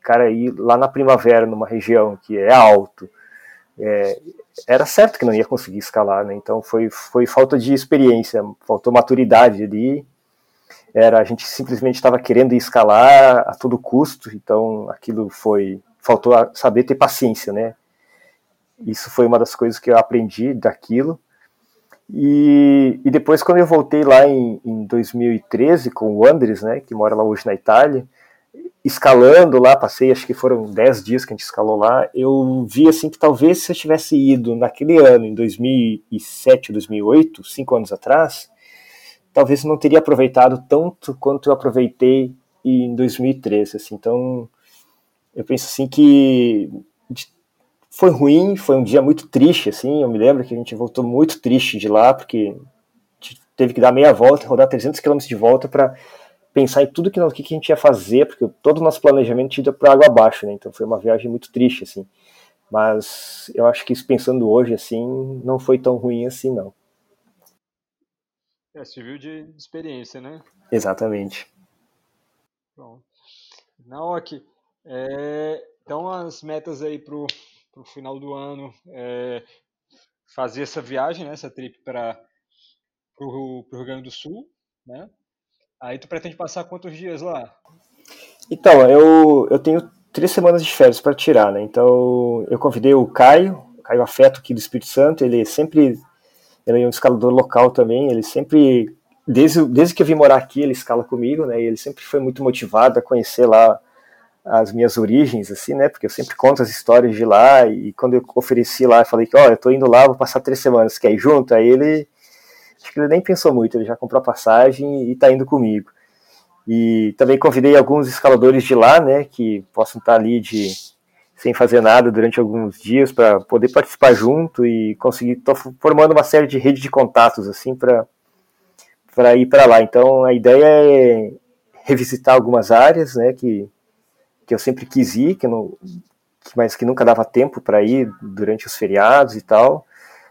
cara ir lá na primavera numa região que é alto, é, era certo que não ia conseguir escalar, né? Então foi foi falta de experiência, faltou maturidade ali. Era a gente simplesmente estava querendo escalar a todo custo, então aquilo foi faltou saber ter paciência, né? Isso foi uma das coisas que eu aprendi daquilo. E, e depois, quando eu voltei lá em, em 2013 com o Andres, né, que mora lá hoje na Itália, escalando lá, passei, acho que foram 10 dias que a gente escalou lá, eu vi assim que talvez se eu tivesse ido naquele ano, em 2007, 2008, cinco anos atrás, talvez não teria aproveitado tanto quanto eu aproveitei em 2013, assim, então eu penso assim que foi ruim, foi um dia muito triste, assim, eu me lembro que a gente voltou muito triste de lá, porque teve que dar meia volta, rodar 300 km de volta para pensar em tudo que, que, a gente ia fazer, porque todo o nosso planejamento tinha ido para água abaixo, né, então foi uma viagem muito triste, assim, mas eu acho que isso pensando hoje, assim, não foi tão ruim assim, não. É, serviu de experiência, né? Exatamente. Bom. Naoki, é, então as metas aí pro para o final do ano é, fazer essa viagem, né, essa trip para o Rio Grande do Sul, né? Aí tu pretende passar quantos dias lá? Então, eu, eu tenho três semanas de férias para tirar, né? Então eu convidei o Caio, o Caio Afeto aqui do Espírito Santo, ele sempre, ele é um escalador local também, ele sempre, desde, desde que eu vim morar aqui, ele escala comigo, né? E ele sempre foi muito motivado a conhecer lá as minhas origens, assim, né? Porque eu sempre conto as histórias de lá e quando eu ofereci lá, eu falei que, ó, oh, eu tô indo lá, vou passar três semanas, quer ir junto? Aí ele, acho que ele nem pensou muito, ele já comprou a passagem e tá indo comigo. E também convidei alguns escaladores de lá, né, que possam estar ali de sem fazer nada durante alguns dias para poder participar junto e conseguir tô formando uma série de rede de contatos assim para para ir para lá. Então a ideia é revisitar algumas áreas, né, que que eu sempre quis ir, que não, mas que nunca dava tempo para ir durante os feriados e tal.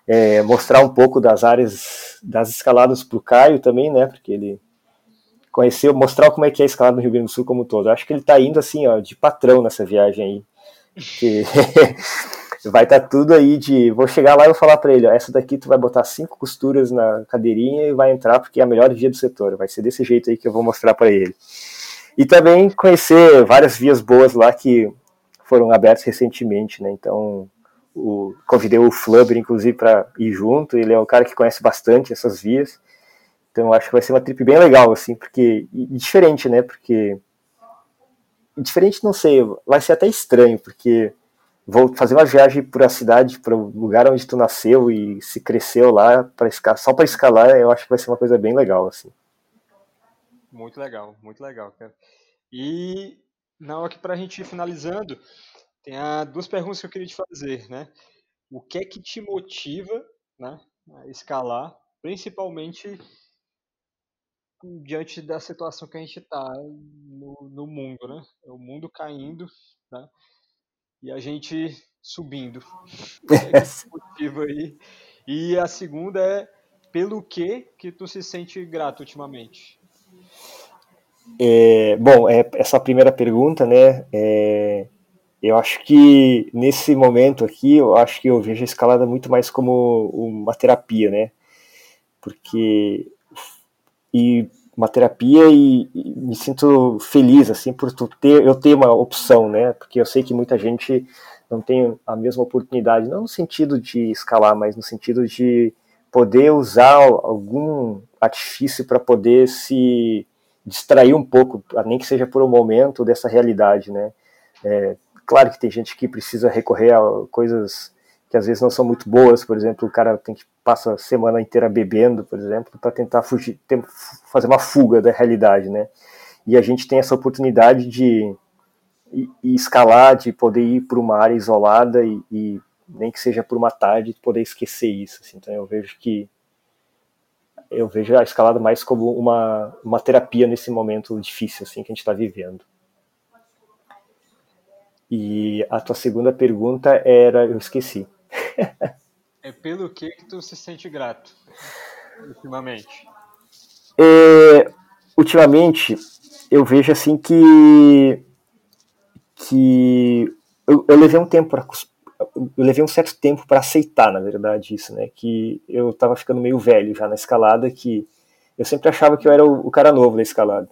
É, mostrar um pouco das áreas das escaladas para o Caio também, né? Porque ele conheceu, mostrar como é que é a escalada no Rio Grande do Sul como um todo. Acho que ele está indo assim, ó, de patrão nessa viagem aí. Que vai estar tá tudo aí de. Vou chegar lá e vou falar para ele: ó, essa daqui tu vai botar cinco costuras na cadeirinha e vai entrar porque é a melhor via do setor. Vai ser desse jeito aí que eu vou mostrar para ele. E também conhecer várias vias boas lá que foram abertas recentemente, né? Então, o, convidei o Flubber, inclusive, para ir junto. Ele é um cara que conhece bastante essas vias. Então acho que vai ser uma trip bem legal, assim, porque. E, diferente, né? Porque. Diferente, não sei, vai ser até estranho, porque vou fazer uma viagem por a cidade, para o lugar onde tu nasceu e se cresceu lá, para escalar, só para escalar, eu acho que vai ser uma coisa bem legal, assim. Muito legal, muito legal, cara. E na hora que para a gente ir finalizando, tem a, duas perguntas que eu queria te fazer, né? O que é que te motiva, né, a escalar, principalmente diante da situação que a gente está no, no, mundo, né? O mundo caindo, né? E a gente subindo. Que é aí? E a segunda é pelo que que tu se sente grato ultimamente? É, bom, é, essa primeira pergunta, né? É, eu acho que nesse momento aqui, eu acho que eu vejo a escalada muito mais como uma terapia, né? Porque e uma terapia e, e, me sinto feliz assim por ter eu ter uma opção, né? Porque eu sei que muita gente não tem a mesma oportunidade, não no sentido de escalar, mas no sentido de poder usar algum artifício para poder se distrair um pouco, nem que seja por um momento dessa realidade, né? É, claro que tem gente que precisa recorrer a coisas que às vezes não são muito boas, por exemplo, o cara tem que passa a semana inteira bebendo, por exemplo, para tentar fugir, ter, fazer uma fuga da realidade, né? E a gente tem essa oportunidade de escalar, de poder ir para uma área isolada e, e, nem que seja por uma tarde poder esquecer isso. Assim. Então eu vejo que eu vejo a escalada mais como uma, uma terapia nesse momento difícil assim que a gente está vivendo. E a tua segunda pergunta era, eu esqueci. é pelo que, que tu se sente grato ultimamente? É, ultimamente eu vejo assim que que eu, eu levei um tempo para eu levei um certo tempo para aceitar, na verdade, isso, né? Que eu estava ficando meio velho já na escalada, que eu sempre achava que eu era o, o, cara novo da escalada.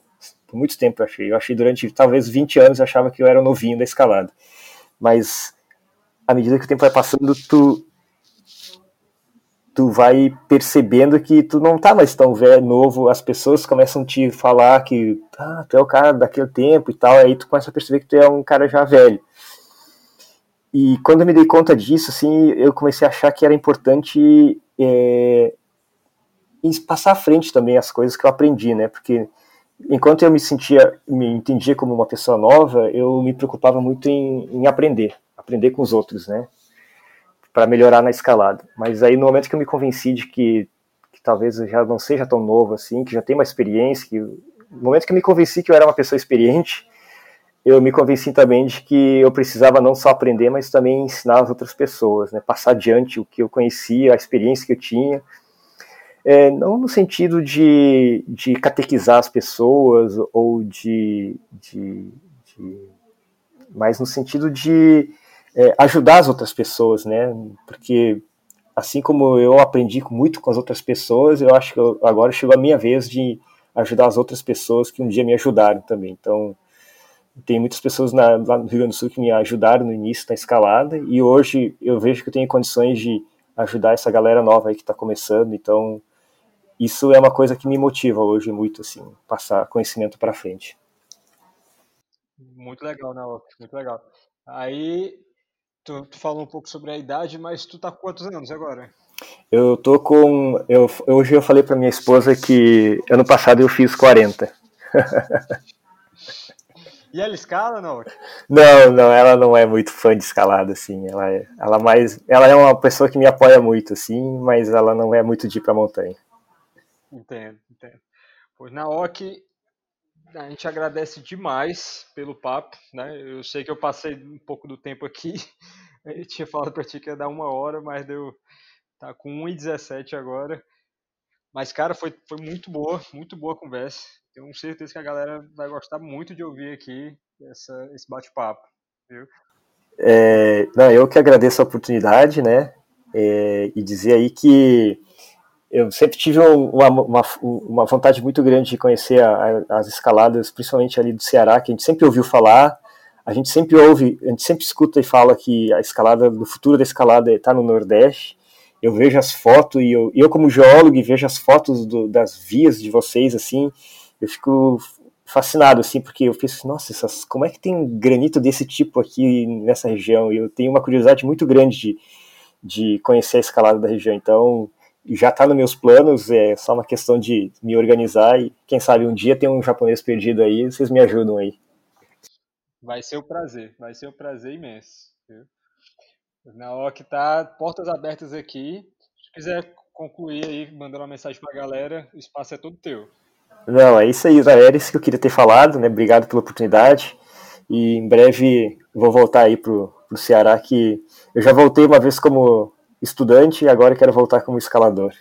Por muito tempo eu achei. Eu achei durante talvez 20 anos eu achava que eu era o novinho da escalada. Mas à medida que o tempo vai passando, tu tu vai percebendo que tu não tá mais tão velho, novo, as pessoas começam a te falar que ah, tu é o cara daquele tempo e tal, aí tu começa a perceber que tu é um cara já velho. E quando eu me dei conta disso, assim, eu comecei a achar que era importante é, passar à frente também as coisas que eu aprendi, né? Porque enquanto eu me sentia, me entendia como uma pessoa nova, eu me preocupava muito em, em aprender, aprender com os outros, né? Para melhorar na escalada. Mas aí no momento que eu me convenci de que, que talvez eu já não seja tão novo assim, que já tenho uma experiência, que no momento que eu me convenci que eu era uma pessoa experiente, eu me convenci também de que eu precisava não só aprender, mas também ensinar as outras pessoas, né? Passar adiante o que eu conhecia, a experiência que eu tinha, é, não no sentido de, de catequizar as pessoas ou de, de, de mas no sentido de é, ajudar as outras pessoas, né? Porque assim como eu aprendi muito com as outras pessoas, eu acho que eu, agora chegou a minha vez de ajudar as outras pessoas que um dia me ajudaram também. Então tem muitas pessoas na, lá no Rio Grande do Sul que me ajudaram no início da escalada e hoje eu vejo que eu tenho condições de ajudar essa galera nova aí que está começando. Então isso é uma coisa que me motiva hoje muito assim, passar conhecimento para frente. Muito legal, né, muito legal. Aí tu, tu, falou um pouco sobre a idade, mas tu tá com quantos anos agora? Eu tô com eu hoje eu falei para minha esposa que ano passado eu fiz 40. E ela escala não? Não, não, ela não é muito fã de escalada, assim. Ela é, ela mais, ela é uma pessoa que me apoia muito, assim, mas ela não é muito de ir pra montanha. Entendo, entendo. Pois na OC, a gente agradece demais pelo papo, né? Eu sei que eu passei um pouco do tempo aqui. Eu tinha falado pra ti que ia dar uma hora, mas deu. Tá com 1h17 agora. Mas, cara, foi, foi muito boa, muito boa a conversa. Tenho certeza que a galera vai gostar muito de ouvir aqui essa, esse bate-papo, viu? É, não, eu que agradeço a oportunidade, né? É, e dizer aí que eu sempre tive uma, uma, uma, vontade muito grande de conhecer a, a, as escaladas, principalmente ali do Ceará, que a gente sempre ouviu falar. a gente sempre ouve, a gente sempre escuta e fala que a escalada, do futuro da escalada está no Nordeste. Eu vejo as fotos e eu, eu como geólogo vejo as fotos do, das vias de vocês assim, eu fico fascinado assim, porque eu penso, nossa, essas, como é que tem granito desse tipo aqui nessa região? E eu tenho uma curiosidade muito grande de, de conhecer a escalada da região. Então, já está nos meus planos, é só uma questão de me organizar e quem sabe um dia tem um japonês perdido aí, vocês me ajudam aí. Vai ser um prazer, vai ser um prazer imenso. Viu? Na hora que tá portas abertas aqui, se quiser concluir aí, mandando uma mensagem para a galera, o espaço é todo teu. Não, é isso aí, Era isso que eu queria ter falado, né? Obrigado pela oportunidade. E em breve vou voltar aí pro, pro Ceará, que eu já voltei uma vez como estudante e agora quero voltar como escalador.